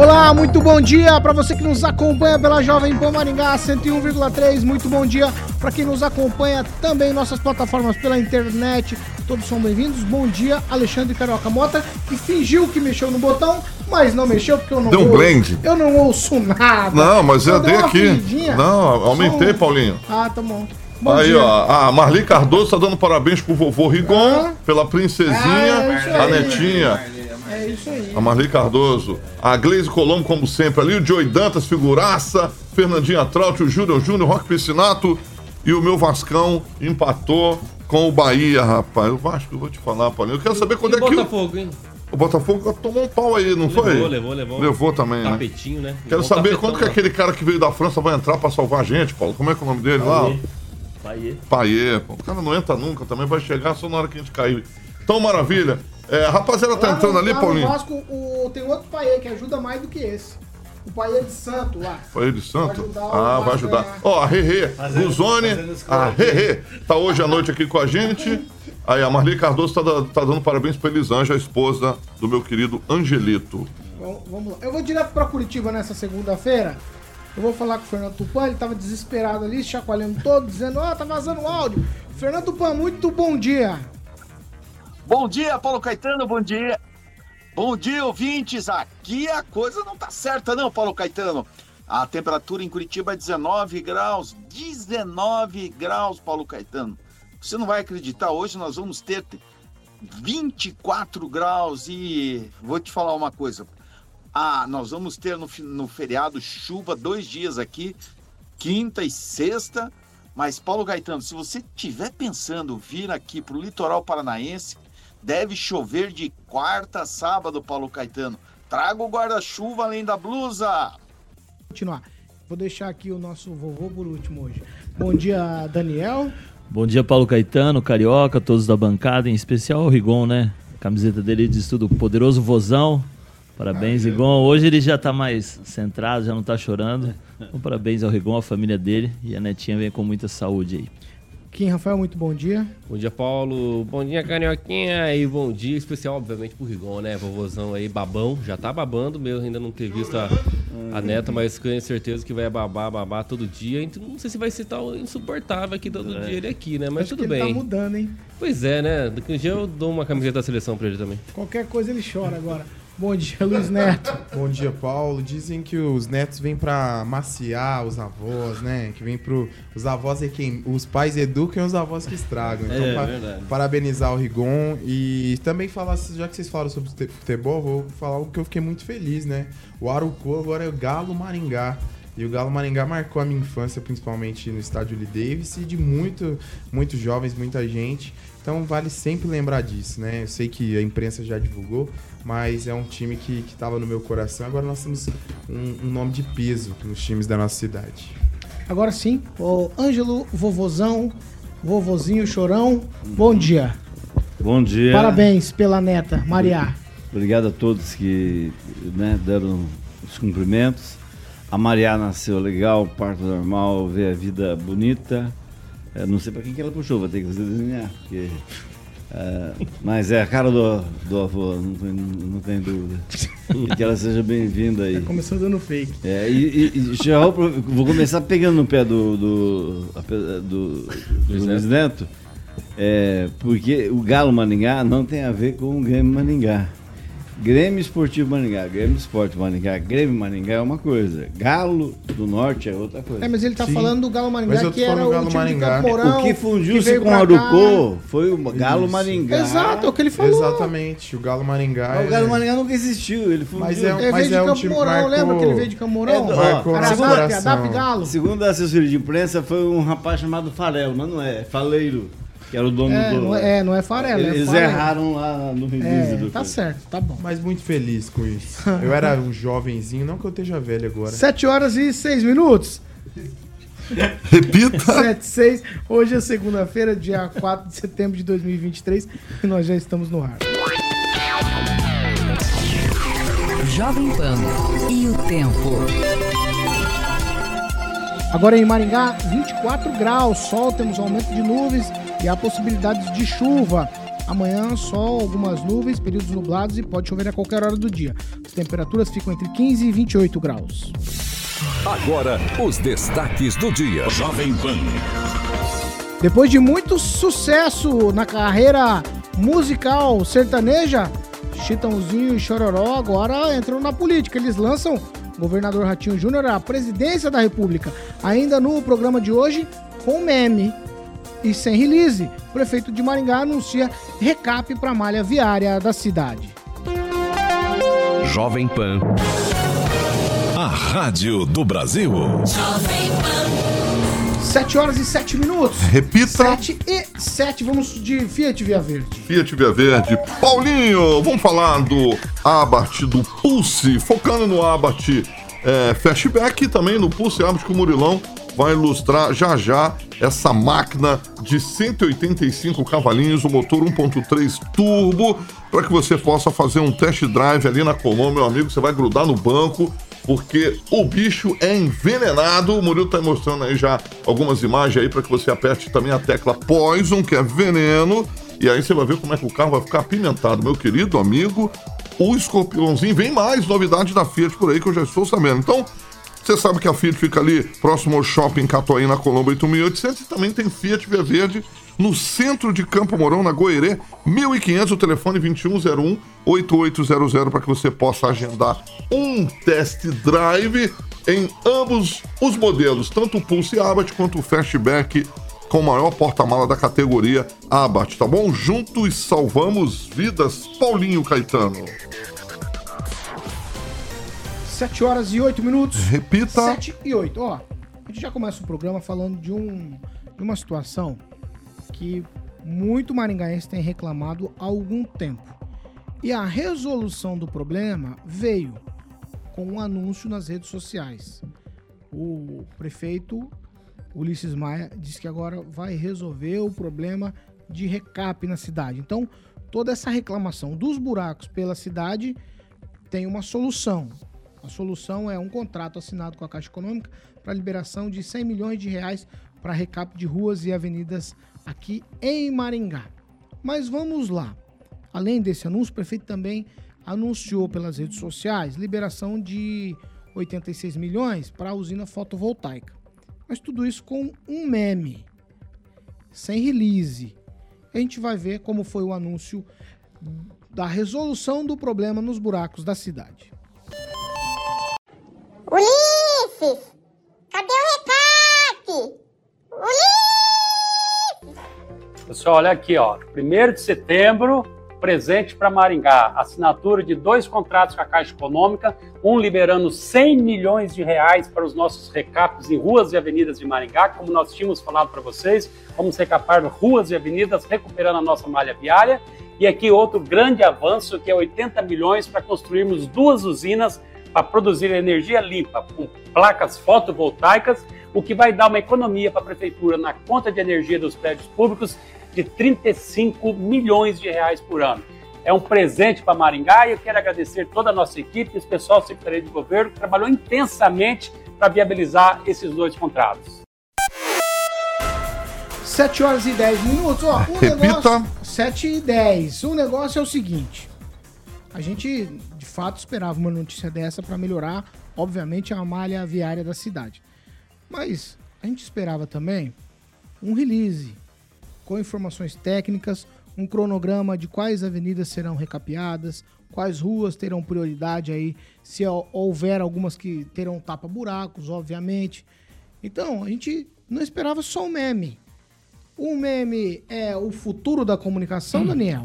Olá, muito bom dia para você que nos acompanha pela Jovem Pan Maringá 101,3. Muito bom dia para quem nos acompanha também em nossas plataformas pela internet. Todos são bem-vindos. Bom dia, Alexandre Carioca Mota, que fingiu que mexeu no botão, mas não mexeu porque eu não Deu um ouço. blend. Eu não ouço nada. Não, mas eu Só dei aqui. fingidinha. Não, aumentei, um- Paulinho. Ah, tá bom. Bom aí, dia. ó, a Marli Cardoso tá dando parabéns pro vovô Rigon, Ah. pela princesinha, Ah, é a netinha, isso aí. a Marli Cardoso, a Gleise Colombo, como sempre, ali, o Joey Dantas, figuraça, Fernandinha Traut, o Júnior Júnior, Roque Piscinato e o meu Vascão empatou com o Bahia, rapaz. O Vasco, eu vou te falar, Paulinho. Eu quero saber quando é que o, Botafogo, hein? o Botafogo tomou um pau aí, não Levou, foi? levou, levou. Levou também, né? Tapetinho, né? Quero Levou saber quando que aquele cara que veio da França vai entrar pra salvar a gente, Paulo. Como é que é o nome dele lá? Paiê. Paiê. pô. O cara não entra nunca, também vai chegar só na hora que a gente cair. Então, maravilha. É, a rapaziada tá Lá entrando no- ali, lá no Paulinho. Vasco, o, tem outro Paê que ajuda mais do que esse. O Paê de Santo lá. Paiê de Santo? Vai ajudar o Ah, vai ajudar. Ó, a Rerê, Guzone, a Rerê, tá hoje à noite aqui com a gente. Aí a Marli Cardoso tá, tá dando parabéns pra Elisângela, a esposa do meu querido Angelito. Vamos, vamos lá. Eu vou direto pra Curitiba nessa segunda-feira. Eu vou falar com o Fernando Tupan, ele tava desesperado ali, chacoalhando todo, dizendo, ó, tá vazando áudio. Fernando Tupan, muito bom dia. Bom dia, Paulo Caetano, bom dia. Bom dia, ouvintes. Aqui a coisa não tá certa, não, Paulo Caetano. A temperatura em Curitiba é 19 graus. 19 graus, Paulo Caetano. Você não vai acreditar, hoje nós vamos ter 24 graus e vou te falar uma coisa. Ah, nós vamos ter no, no feriado chuva dois dias aqui, quinta e sexta. Mas, Paulo Gaetano, se você estiver pensando vir aqui para o litoral paranaense, deve chover de quarta a sábado, Paulo Caetano. Traga o guarda-chuva além da blusa. Continuar. Vou deixar aqui o nosso vovô por último hoje. Bom dia, Daniel. Bom dia, Paulo Caetano, Carioca, todos da bancada, em especial o Rigon, né? A camiseta dele diz tudo, poderoso vozão. Parabéns, Rigon. Hoje ele já tá mais centrado, já não tá chorando. Então, parabéns ao Rigon, à família dele. E a netinha vem com muita saúde aí. Kim Rafael, muito bom dia. Bom dia, Paulo. Bom dia, Carioquinha. E bom dia especial, obviamente, pro Rigon, né? Vovozão aí, babão. Já tá babando mesmo, ainda não ter visto a, a neta, mas tenho certeza que vai babar, babar todo dia. Então, não sei se vai ser tão insuportável aqui todo dia ele aqui, né? Mas Acho tudo ele bem. tá mudando, hein? Pois é, né? Daqui um dia eu dou uma camiseta da seleção pra ele também. Qualquer coisa ele chora agora. Bom dia, Luiz Neto. Bom dia, Paulo. Dizem que os netos vêm pra maciar os avós, né? Que vem pro. Os avós é quem. Os pais educam e os avós que estragam. Então, É, pa- verdade. parabenizar o Rigon e também falar, já que vocês falaram sobre fute- futebol, vou falar algo que eu fiquei muito feliz, né? O Arucô agora é o Galo Maringá. E o Galo Maringá marcou a minha infância, principalmente no estádio Lee Davis, e de muito, muitos jovens, muita gente. Então vale sempre lembrar disso, né? Eu sei que a imprensa já divulgou, mas é um time que estava no meu coração. Agora nós temos um, um nome de peso nos times da nossa cidade. Agora sim, o Ângelo, vovozão, vovozinho, chorão. Bom dia. Bom dia. Parabéns pela neta, Maria. Obrigado a todos que né, deram os cumprimentos. A Maria nasceu legal, parto normal, vê a vida bonita. Eu não sei pra quem que ela puxou, vou ter que fazer desenhar. Porque, é, mas é a cara do, do avô, não tem, não tem dúvida. E que ela seja bem-vinda aí. Começou dando fake. É, e, e- e já vou, começar pegando no pé do, do, ape- do, do Luiz Neto, é, porque o Galo Maringá não tem a ver com o Grêmio Maringá. Grêmio Esportivo Maringá, Grêmio Esporte Maringá, Grêmio Maringá é uma coisa, Galo do Norte é outra coisa. É, mas ele tá Sim. falando do Galo Maringá, que era o Galo time Maringá. de Camporão. o que fundiu-se com o Arucô foi o Galo Isso. Maringá. Exato, é o que ele falou. Exatamente, o Galo Maringá. Mas O Galo é- Maringá nunca existiu, ele fundiu. Mas é Ele Mas veio é de Camporão, marcou- lembra que ele veio de Camporão? É, Marcou Era nosso a DAP, a coração. DAP Galo. Segundo a assessoria de imprensa, foi um rapaz chamado Farelo, mas não é, Faleiro. Que era o dono É, do. não é, é, não é farelo, é Eles farelo. erraram lá no release É, do tá certo, tá bom. Mas muito feliz com isso. Eu era um jovenzinho, não que eu esteja velho agora. 7 horas e 6 minutos. Repita. 7 6. Hoje é segunda-feira, dia 4 de setembro de 2023, e nós já estamos no ar. Jovem Pan e o tempo. Agora em Maringá, 24 graus, sol, temos aumento de nuvens e há possibilidades de chuva. Amanhã, sol, algumas nuvens, períodos nublados e pode chover a qualquer hora do dia. As temperaturas ficam entre 15 e 28 graus. Agora, os destaques do dia. Jovem Pan. Depois de muito sucesso na carreira musical sertaneja, Chitãozinho e Chororó agora entram na política. Eles lançam governador Ratinho Júnior à presidência da República. Ainda no programa de hoje, com meme e sem release, o prefeito de Maringá anuncia recap para a malha viária da cidade. Jovem Pan. A Rádio do Brasil. 7 horas e 7 minutos. Repita. 7 e 7. Vamos de Fiat Via Verde. Fiat Via Verde. Paulinho, vamos falar do Abarth, do Pulse, focando no Abarth é, Fastback e também no Pulse Abarth que o Murilão vai ilustrar já já essa máquina de 185 cavalinhos, o motor 1.3 turbo, para que você possa fazer um test drive ali na Colômbia, meu amigo, você vai grudar no banco, porque o bicho é envenenado. O Murilo tá mostrando aí já algumas imagens aí para que você aperte também a tecla Poison, que é veneno, e aí você vai ver como é que o carro vai ficar apimentado, meu querido amigo. O escorpiãozinho, vem mais novidade da Fiat por aí que eu já estou sabendo. Então, você sabe que a Fiat fica ali próximo ao shopping Catuaí, na Colombo 8800 e também tem Fiat Via Verde no centro de Campo Mourão, na Goerê, 1500, o telefone 2101-8800 para que você possa agendar um test drive em ambos os modelos, tanto o Pulse Abarth quanto o Fastback com o maior porta-mala da categoria Abarth, tá bom? Juntos salvamos vidas, Paulinho Caetano. 7 horas e 8 minutos. Repita. 7 e 8. Ó, a gente já começa o programa falando de, um, de uma situação que muito maringaense tem reclamado há algum tempo. E a resolução do problema veio com um anúncio nas redes sociais. O prefeito Ulisses Maia disse que agora vai resolver o problema de recap na cidade. Então, toda essa reclamação dos buracos pela cidade tem uma solução. A solução é um contrato assinado com a Caixa Econômica para liberação de 100 milhões de reais para recap de ruas e avenidas aqui em Maringá. Mas vamos lá. Além desse anúncio, o prefeito também anunciou pelas redes sociais liberação de 86 milhões para a usina fotovoltaica. Mas tudo isso com um meme, sem release. A gente vai ver como foi o anúncio da resolução do problema nos buracos da cidade. Ulisses! Cadê o recap? Ulisses! Pessoal, olha aqui, ó. 1 de setembro, presente para Maringá. Assinatura de dois contratos com a Caixa Econômica, um liberando 100 milhões de reais para os nossos recaps em ruas e avenidas de Maringá, como nós tínhamos falado para vocês. Vamos recapar ruas e avenidas, recuperando a nossa malha viária. E aqui outro grande avanço, que é 80 milhões para construirmos duas usinas para produzir energia limpa, com placas fotovoltaicas, o que vai dar uma economia para a prefeitura na conta de energia dos prédios públicos de 35 milhões de reais por ano. É um presente para Maringá e eu quero agradecer toda a nossa equipe, esse pessoal da Secretaria de Governo, que trabalhou intensamente para viabilizar esses dois contratos. 7 horas e 10 minutos. Ó, um Repita. negócio. 7 e 10. O negócio é o seguinte. A gente, de fato, esperava uma notícia dessa para melhorar, obviamente, a malha viária da cidade. Mas a gente esperava também um release com informações técnicas, um cronograma de quais avenidas serão recapeadas, quais ruas terão prioridade aí, se hou- houver algumas que terão tapa-buracos, obviamente. Então, a gente não esperava só um meme. O meme é o futuro da comunicação, Daniel?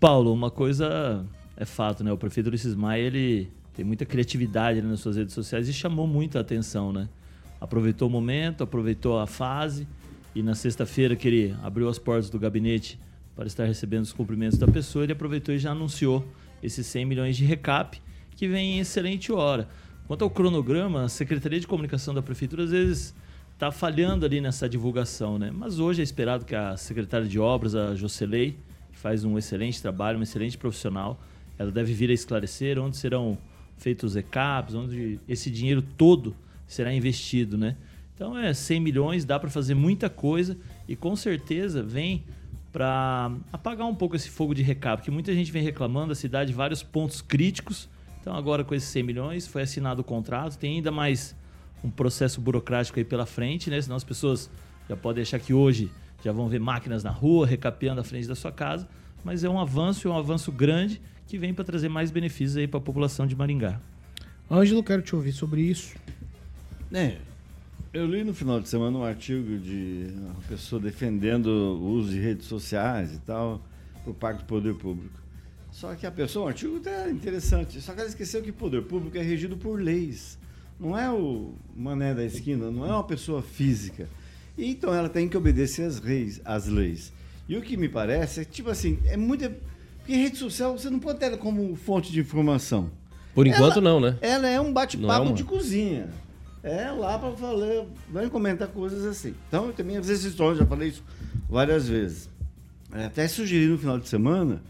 Paulo, uma coisa é fato, né? O prefeito Ulisses Maia, ele tem muita criatividade né, nas suas redes sociais e chamou muita atenção, né? Aproveitou o momento, aproveitou a fase e na sexta-feira que ele abriu as portas do gabinete para estar recebendo os cumprimentos da pessoa, ele aproveitou e já anunciou esses 100 milhões de recap, que vem em excelente hora. Quanto ao cronograma, a Secretaria de Comunicação da Prefeitura às vezes está falhando ali nessa divulgação, né? Mas hoje é esperado que a secretária de Obras, a Jocelei, que faz um excelente trabalho, um excelente profissional, ela deve vir a esclarecer onde serão feitos os recaps, onde esse dinheiro todo será investido, né? Então é 100 milhões, dá para fazer muita coisa e com certeza vem para apagar um pouco esse fogo de recap, que muita gente vem reclamando da cidade, vários pontos críticos. Então agora com esses 100 milhões foi assinado o contrato, tem ainda mais um processo burocrático aí pela frente, né? Senão as pessoas já podem achar que hoje já vão ver máquinas na rua, recapeando a frente da sua casa, mas é um avanço, é um avanço grande que vem para trazer mais benefícios aí para a população de Maringá. Ângelo, quero te ouvir sobre isso. É, eu li no final de semana um artigo de uma pessoa defendendo o uso de redes sociais e tal por parte do poder público. Só que a pessoa, o artigo é interessante, só que ela esqueceu que o poder público é regido por leis. Não é o mané da esquina, não é uma pessoa física. E, então ela tem que obedecer às, reis, às leis. E o que me parece é tipo assim, é muito. Porque rede social você não pode ter ela como fonte de informação. Por enquanto, Ela- não, né? Ela é um Não é bate-papo uma- de cozinha. É lá para falar, vai comentar coisas assim. Então, eu também às vezes já falei isso várias vezes. É, Até sugeri no final de semana,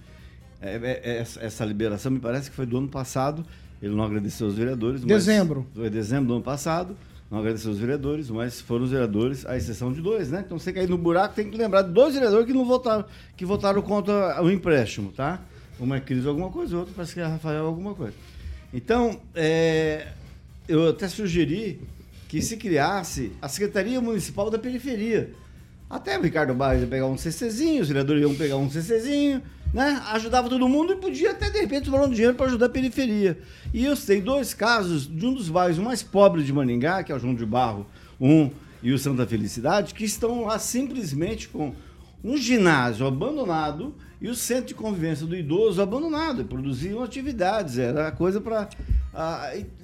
é, é, essa, essa liberação me parece que foi do ano passado, ele não agradeceu aos vereadores. mas- Dezembro. Foi dezembro do ano passado, não agradeceu os vereadores, mas foram os vereadores, à exceção de dois, né? Então você cair no buraco tem que lembrar de dois vereadores que não votaram, que votaram contra o empréstimo, tá? Uma é Cris alguma coisa, o outro parece que é Rafael alguma coisa. Então, é, eu até sugeri que se criasse a Secretaria Municipal da Periferia. Até o Ricardo Barros ia pegar um CCzinho, os vereadores iam pegar um CCzinho, né? Ajudava todo mundo e podia até, de repente, sobrar um dinheiro para ajudar a periferia. E eu sei dois casos de um dos bairros mais pobres de Maningá, que é o João de Barro 1 e o Santa Felicidade, que estão lá simplesmente com um ginásio abandonado e o centro de convivência do idoso abandonado. Produziam atividades, era coisa para.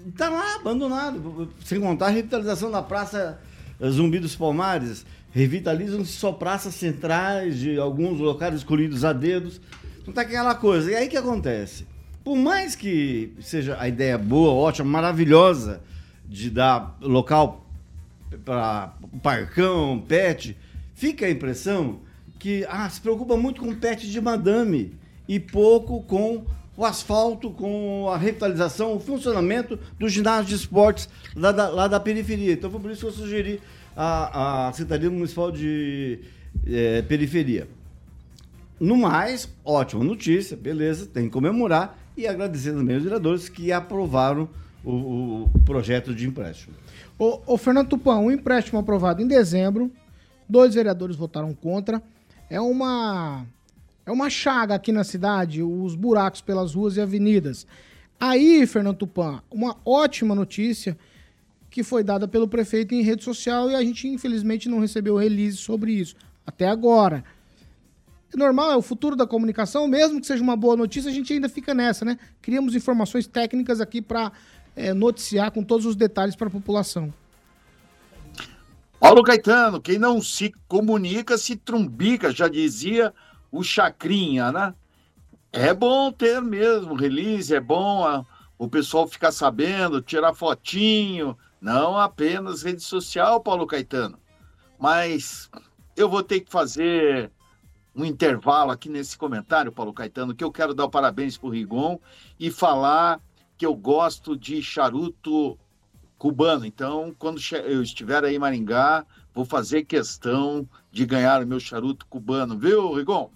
Está lá abandonado. Sem contar a revitalização da Praça Zumbi dos Palmares. Revitalizam-se só praças centrais de alguns locais escolhidos a dedos. Então tá aquela coisa. E aí que acontece? Por mais que seja a ideia boa, ótima, maravilhosa de dar local para parcão, pet, fica a impressão que ah, se preocupa muito com pet de madame e pouco com o asfalto, com a revitalização, o funcionamento do ginásio de esportes lá da, lá da periferia. Então foi por isso que eu sugeri a, a Secretaria Municipal de eh, Periferia. No mais, ótima notícia, beleza, tem que comemorar e agradecer também aos vereadores que aprovaram o, o projeto de empréstimo. Ô, ô, Fernando Tupan, um empréstimo aprovado em dezembro, dois vereadores votaram contra. É uma é uma chaga aqui na cidade, os buracos pelas ruas e avenidas. Aí, Fernando Tupan, uma ótima notícia que foi dada pelo prefeito em rede social e a gente infelizmente não recebeu release sobre isso até agora. É normal, é o futuro da comunicação, mesmo que seja uma boa notícia, a gente ainda fica nessa, né? Criamos informações técnicas aqui para noticiar com todos os detalhes para a população. Paulo Caetano, quem não se comunica se trumbica, já dizia o Chacrinha, né? É bom ter mesmo release, é bom a- o pessoal ficar sabendo, tirar fotinho, não apenas rede social, Paulo Caetano. Mas eu vou ter que fazer um intervalo aqui nesse comentário, Paulo Caetano, que eu quero dar parabéns para o Rigon e falar que eu gosto de charuto cubano. Então, quando eu estiver aí em Maringá, vou fazer questão de ganhar o meu charuto cubano, viu, Rigon?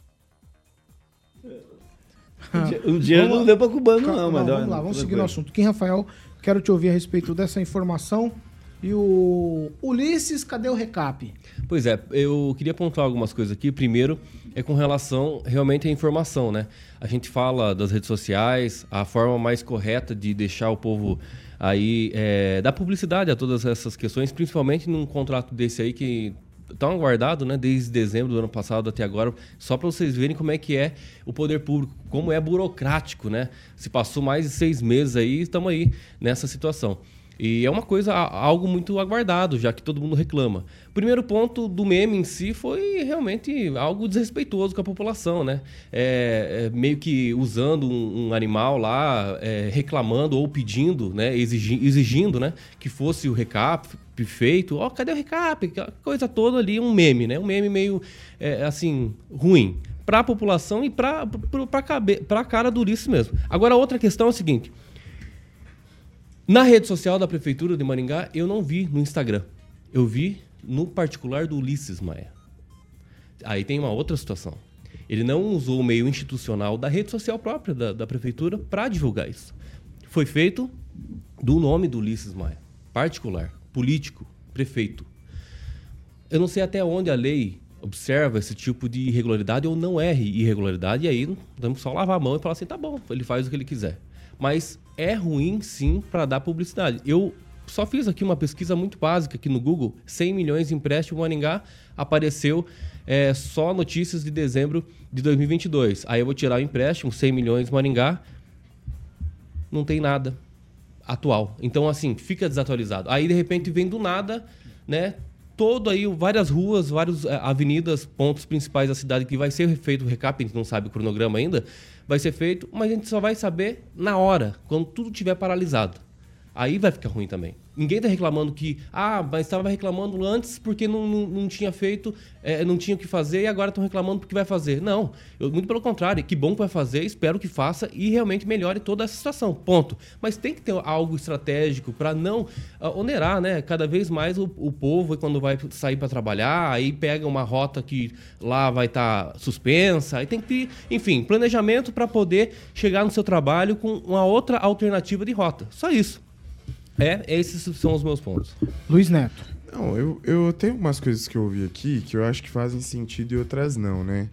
Um dinheiro não deu para cubano, Calma, não, mas vamos lá, vamos seguir no assunto. Kim Rafael, quero te ouvir a respeito dessa informação. E o Ulisses, cadê o recap? Pois é, eu queria pontuar algumas coisas aqui. Primeiro, é com relação realmente à informação, né? A gente fala das redes sociais, a forma mais correta de deixar o povo aí, é, dar publicidade a todas essas questões, principalmente num contrato desse aí que tão aguardado, né, desde dezembro do ano passado até agora, só para vocês verem como é que é o poder público, como é burocrático, né? Se passou mais de seis meses aí, estamos aí nessa situação. E é uma coisa, algo muito aguardado, já que todo mundo reclama. Primeiro ponto do meme em si foi realmente algo desrespeitoso com a população, né? É, é, meio que usando um, um animal lá, é, reclamando ou pedindo, né? Exigi- exigindo, né? Que fosse o recap feito. Ó, cadê o recap? Coisa toda ali, um meme, né? Um meme meio, é, assim, ruim. Para a população e para a cara do Ulisses mesmo. Agora, outra questão é o seguinte. Na rede social da Prefeitura de Maringá, eu não vi no Instagram. Eu vi no particular do Ulisses Maia. Aí tem uma outra situação. Ele não usou o meio institucional da rede social própria da, da Prefeitura para divulgar isso. Foi feito do nome do Ulisses Maia. Particular, político, prefeito. Eu não sei até onde a lei observa esse tipo de irregularidade ou não é irregularidade, e aí vamos só lavar a mão e falar assim, tá bom, ele faz o que ele quiser. Mas é ruim sim para dar publicidade. Eu só fiz aqui uma pesquisa muito básica aqui no Google, 100 milhões de empréstimo Maringá, apareceu é, só notícias de dezembro de 2022. Aí eu vou tirar o empréstimo, 100 milhões Maringá, não tem nada atual. Então, assim, fica desatualizado. Aí, de repente, vem do nada, né? Todo aí, várias ruas, várias eh, avenidas, pontos principais da cidade que vai ser feito o recap, a gente não sabe o cronograma ainda, vai ser feito, mas a gente só vai saber na hora, quando tudo estiver paralisado. Aí vai ficar ruim também. Ninguém está reclamando que, ah, mas estava reclamando antes porque não, não, não tinha feito, eh, não tinha o que fazer e agora estão reclamando porque vai fazer. Não, eu, muito pelo contrário, que bom que vai fazer, espero que faça e realmente melhore toda essa situação. Ponto. Mas tem que ter algo estratégico para não ah, onerar, né? Cada vez mais o, o povo, quando vai sair para trabalhar, aí pega uma rota que lá vai estar suspensa, aí tem que enfim, planejamento para poder chegar no seu trabalho com uma outra alternativa de rota. Só isso. É, esses são os meus pontos. Luiz Neto. Não, eu, eu tenho umas coisas que eu ouvi aqui que eu acho que fazem sentido e outras não, né?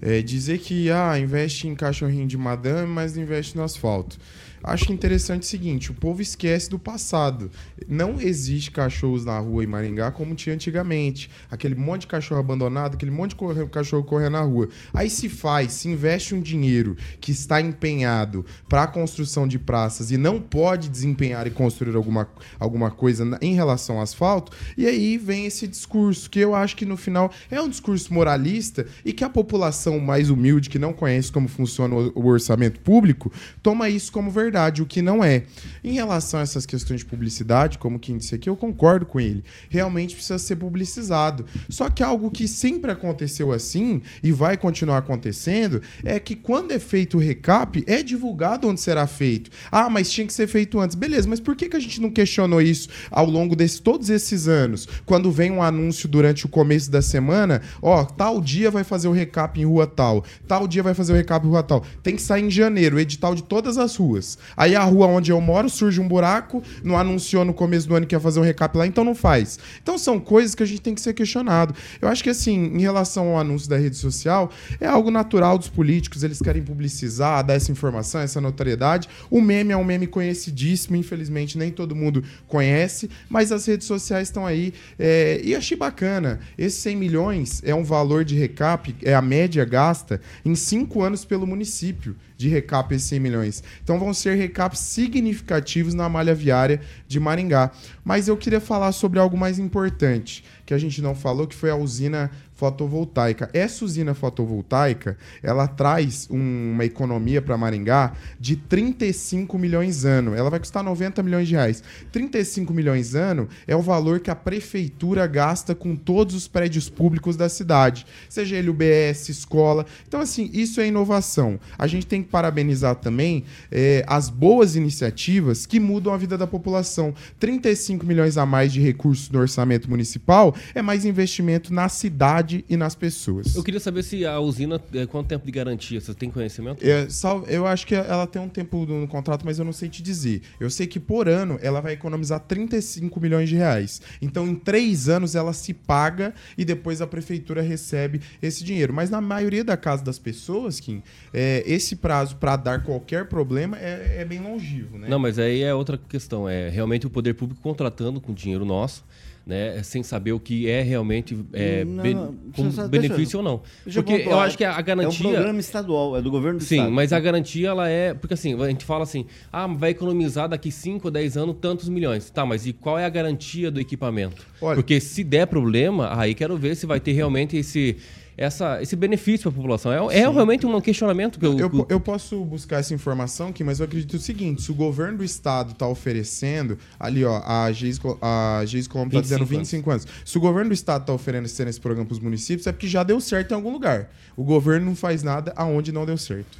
É dizer que, ah, investe em cachorrinho de madame, mas não investe no asfalto. Acho interessante o seguinte, o povo esquece do passado. Não existe cachorros na rua em Maringá como tinha antigamente. Aquele monte de cachorro abandonado, aquele monte de cachorro correndo na rua. Aí se faz, se investe um dinheiro que está empenhado para a construção de praças e não pode desempenhar e construir alguma, alguma coisa em relação ao asfalto, e aí vem esse discurso que eu acho que no final é um discurso moralista e que a população mais humilde, que não conhece como funciona o orçamento público, toma isso como verdade, o que não é. Em relação a essas questões de publicidade, como quem disse aqui, eu concordo com ele. Realmente precisa ser publicizado. Só que algo que sempre aconteceu assim e vai continuar acontecendo é que quando é feito o recap, é divulgado onde será feito. Ah, mas tinha que ser feito antes. Beleza, mas por que, que a gente não questionou isso ao longo de todos esses anos? Quando vem um anúncio durante o começo da semana, ó, tal dia vai fazer o recap em rua tal, tal dia vai fazer o recap em rua tal. Tem que sair em janeiro, o edital de todas as ruas. Aí a rua onde eu moro surge um buraco, não anunciou no começo do ano que ia fazer um recap lá, então não faz. Então são coisas que a gente tem que ser questionado. Eu acho que assim, em relação ao anúncio da rede social, é algo natural dos políticos, eles querem publicizar, dar essa informação, essa notoriedade. O meme é um meme conhecidíssimo, infelizmente nem todo mundo conhece, mas as redes sociais estão aí. é, e achei bacana. Esses 100 milhões é um valor de recap, é a média gasta em cinco anos pelo município de recap esses 100 milhões. Então vão ser recaps significativos na malha viária de Maringá. Mas eu queria falar sobre algo mais importante, que a gente não falou, que foi a usina fotovoltaica. Essa usina fotovoltaica, ela traz um- uma economia para Maringá de 35 milhões ano. Ela vai custar 90 milhões de reais. 35 milhões ano é o valor que a prefeitura gasta com todos os prédios públicos da cidade, seja ele UBS, escola. Então, assim, isso é inovação. A gente tem que parabenizar também eh, as boas iniciativas que mudam a vida da população. 35 milhões a mais de recursos no orçamento municipal é mais investimento na cidade e nas pessoas. Eu queria saber se a usina, é, quanto tempo de garantia? Você tem conhecimento? É, sal- eu acho que ela tem um tempo no contrato, mas eu não sei te dizer. Eu sei que por ano ela vai economizar 35 milhões de reais. Então, em três anos, ela se paga e depois a prefeitura recebe esse dinheiro. Mas na maioria da casa das pessoas, Kim, é, esse prazo para dar qualquer problema é, é bem longivo, né? Não, mas aí é outra questão. É realmente o poder público contratando com dinheiro nosso, né, sem saber o que é realmente é, Não, ben- não, como só- benefício deixa- ou não. deixa Porque eu pontuar. acho que a garantia... É um programa estadual, é do governo do Sim, estado. mas a garantia ela é. Porque assim, a gente fala assim, ah, vai economizar daqui 5 ou 10 anos tantos milhões. Tá, mas e qual é a garantia do equipamento? Olha- porque se der problema, aí quero ver se vai ter realmente esse, essa, esse benefício para a população. É, é realmente um questionamento que eu. Eu, eu posso buscar essa informação aqui, mas eu acredito o seguinte: se o governo do estado está oferecendo, ali ó, a Geis, a Geis Colombo está dizendo 25 25 anos. Se o governo do estado está oferecendo esse programa para os municípios, é porque já deu certo em algum lugar. O governo não faz nada aonde não deu certo.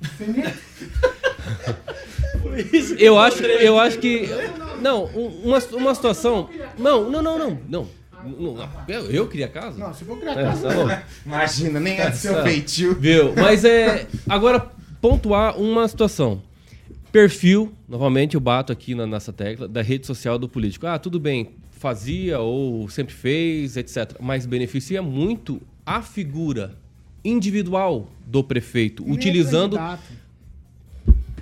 Eu acho, eu acho que. Não, um- uma, uma situação. Não, não, não, não. Não. Não, eu, queria casa? Não, se for criar É, casa. tá bom. Imagina, nem é do seu Essa- feitio. Viu? Mas é. Agora, pontuar uma situação. Perfil, novamente eu bato aqui na, nessa tecla, da rede social do político. Ah, tudo bem, fazia ou sempre fez, etc. Mas beneficia muito a figura individual do prefeito, Nem é utilizando. candidato.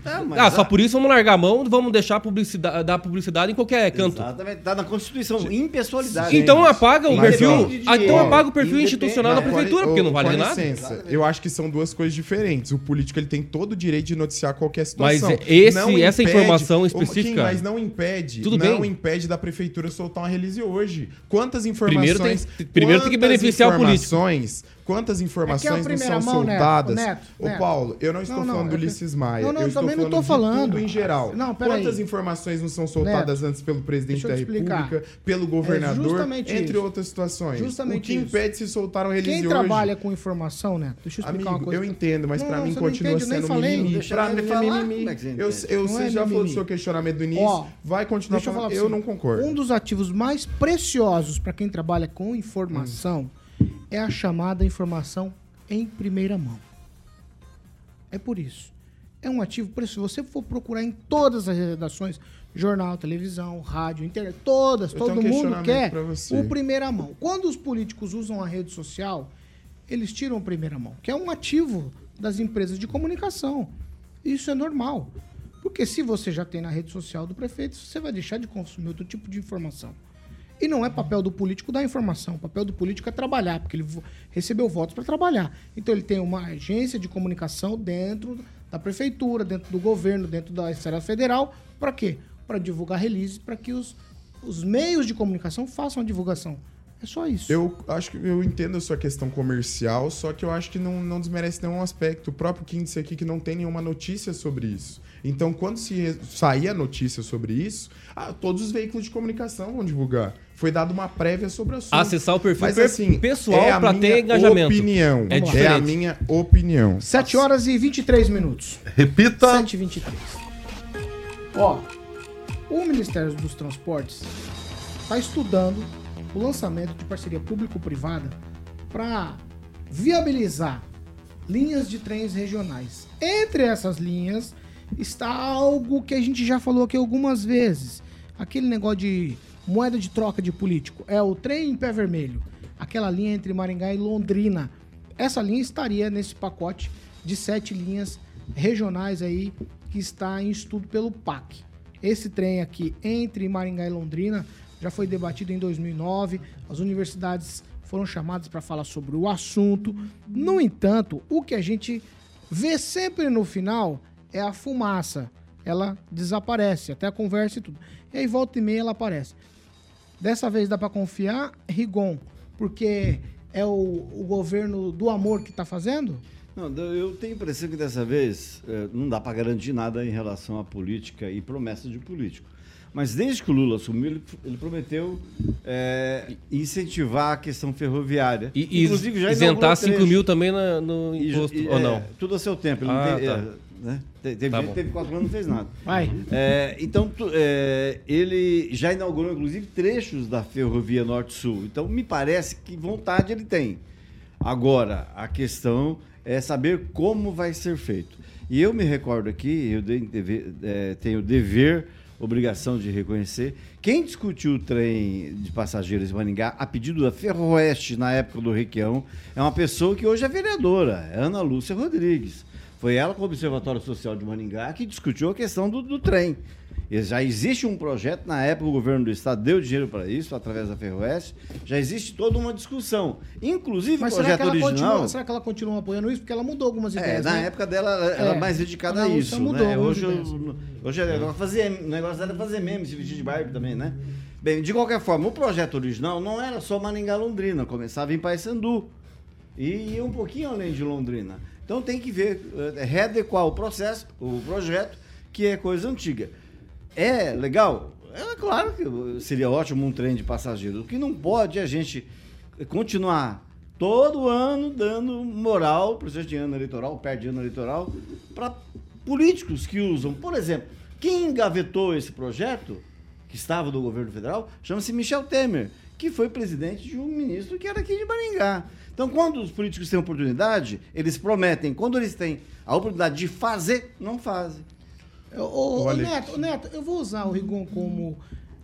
É, mas Ah, só por isso vamos largar a mão, vamos deixar publicidade, dar publicidade em qualquer canto. Exatamente, tá na Constituição, impessoalidade. Então apaga o Mas, perfil. ó, ah, então ó, apaga o perfil institucional da prefeitura, porque não vale nada. licença, eu acho que são duas coisas diferentes. O político ele tem todo o direito de noticiar qualquer situação. Mas esse- Não essa informação específica- Kim, mas não impede. Tudo não bem. impede da prefeitura soltar uma release hoje. Quantas informações? Primeiro tem- primeiro tem que quantas beneficiar o político. Quantas informações não primeira são mão, Neto, soltadas? Neto, Ô, Neto. Paulo, eu não estou Não, não, falando do é Ulisses Maia. Não, não, eu estou também não falando tô de falando. tudo em geral. Não. Quantas informações não são soltadas antes pelo presidente da. República, pelo governador, justamente entre isso. outras situações? Justamente o que isso. impede se soltar um release Quem hoje? trabalha com informação, né? Deixa eu explicar Amigo, uma coisa. eu entendo, mas Não, não, mim não continua entende, sendo falei. mimimi. Pra ele mim é é Eu, Não você é já falou do seu questionamento do início. Vai continuar falando. Eu não concordo. Um dos ativos mais preciosos para quem trabalha com informação é a chamada informação em primeira mão. É por isso. É um ativo precioso. Se você for procurar em todas as redações, jornal, televisão, rádio, internet, todas, Eu todo um mundo quer o primeira mão. Quando os políticos usam a rede social, eles tiram a primeira mão, que é um ativo das empresas de comunicação. Isso é normal. Porque se você já tem na rede social do prefeito, você vai deixar de consumir outro tipo de informação. E não é papel do político dar informação. O papel do político é trabalhar, porque ele recebeu votos para trabalhar. Então ele tem uma agência de comunicação dentro da prefeitura, dentro do governo, dentro da esfera federal. Para quê? Para divulgar release, para que os, os meios de comunicação façam a divulgação. É só isso. Eu acho que eu entendo a sua questão comercial, só que eu acho que não, não desmerece nenhum aspecto. O próprio disse aqui que não tem nenhuma notícia sobre isso. Então, quando se sair a notícia sobre isso, ah, todos os veículos de comunicação vão divulgar. Foi dada uma prévia sobre o assunto. Acessar o perfil Mas, assim, pessoal é a pra minha ter engajamento. opinião. É É, diferente. a minha opinião. 7 horas e 23 minutos. Repita. 7 e 23. Ó, o Ministério dos Transportes está estudando o lançamento de parceria público-privada para viabilizar linhas de trens regionais. Entre essas linhas está algo que a gente já falou aqui algumas vezes. Aquele negócio de moeda de troca de político. É o trem em pé vermelho. Aquela linha entre Maringá e Londrina. Essa linha estaria nesse pacote de sete linhas regionais aí que está em estudo pelo PAC. Esse trem aqui entre Maringá e Londrina já foi debatido em 2009. As universidades foram chamadas para falar sobre o assunto. No entanto, o que a gente vê sempre no final é a fumaça. Ela desaparece, até a conversa e tudo. E aí volta e meia ela aparece. Dessa vez dá para confiar, Rigon, porque é o, o governo do amor que está fazendo? Não, eu tenho a impressão que dessa vez eh, não dá para garantir nada em relação à política e promessas de político. Mas desde que o Lula assumiu, ele, ele prometeu eh, incentivar a questão ferroviária. E, Inclusive, já isentar inaugurou 5 trecho. mil também na- no imposto, e, ou é, não? Tudo a seu tempo. Ele Ah, não tem, tá. é, né? Te- Teve Tá gente teve quatro anos e não fez nada. Vai. É, então, tu- é, ele já inaugurou, inclusive, trechos da ferrovia Norte-Sul. Então, me parece que vontade ele tem. Agora, a questão é saber como vai ser feito. E eu me recordo aqui, eu dei- deve- é, tenho dever, obrigação de reconhecer, quem discutiu o trem de passageiros em Maningá a pedido da Ferroeste na época do Requião é uma pessoa que hoje é vereadora, é Ana Lúcia Rodrigues. Foi ela com o Observatório Social de Maningá que discutiu a questão do, do trem. E Já existe um projeto, na época o governo do estado deu dinheiro para isso, através da Ferroeste. Já existe toda uma discussão. Inclusive Mas o será projeto ela original. continua, será que ela continua apoiando isso? Porque ela mudou algumas É, ideias. na né? época dela ela era É, mais dedicada a isso. Lúcia mudou né? Hoje, ideias. eu- hoje ela fazia, o negócio era fazer meme, se vestir de Barbie também, né? Bem, de qualquer forma, o projeto original não era só Maringá-Londrina, começava em Paysandu e ia um pouquinho além de Londrina. Então tem que ver, eh, readequar o processo, o projeto, que é coisa antiga. É legal? É claro que seria ótimo um trem de passageiros. O que não pode é a gente continuar todo ano dando moral, processo de ano eleitoral, perto de ano eleitoral, para políticos que usam. Por exemplo, quem engavetou esse projeto, que estava do governo federal, chama-se Michel Temer, que foi presidente de um ministro que era aqui de Maringá. Então, quando os políticos têm oportunidade, eles prometem. Quando eles têm a oportunidade de fazer, não fazem. Ô, ô, Neto, ô, Neto, eu vou usar o Rigon como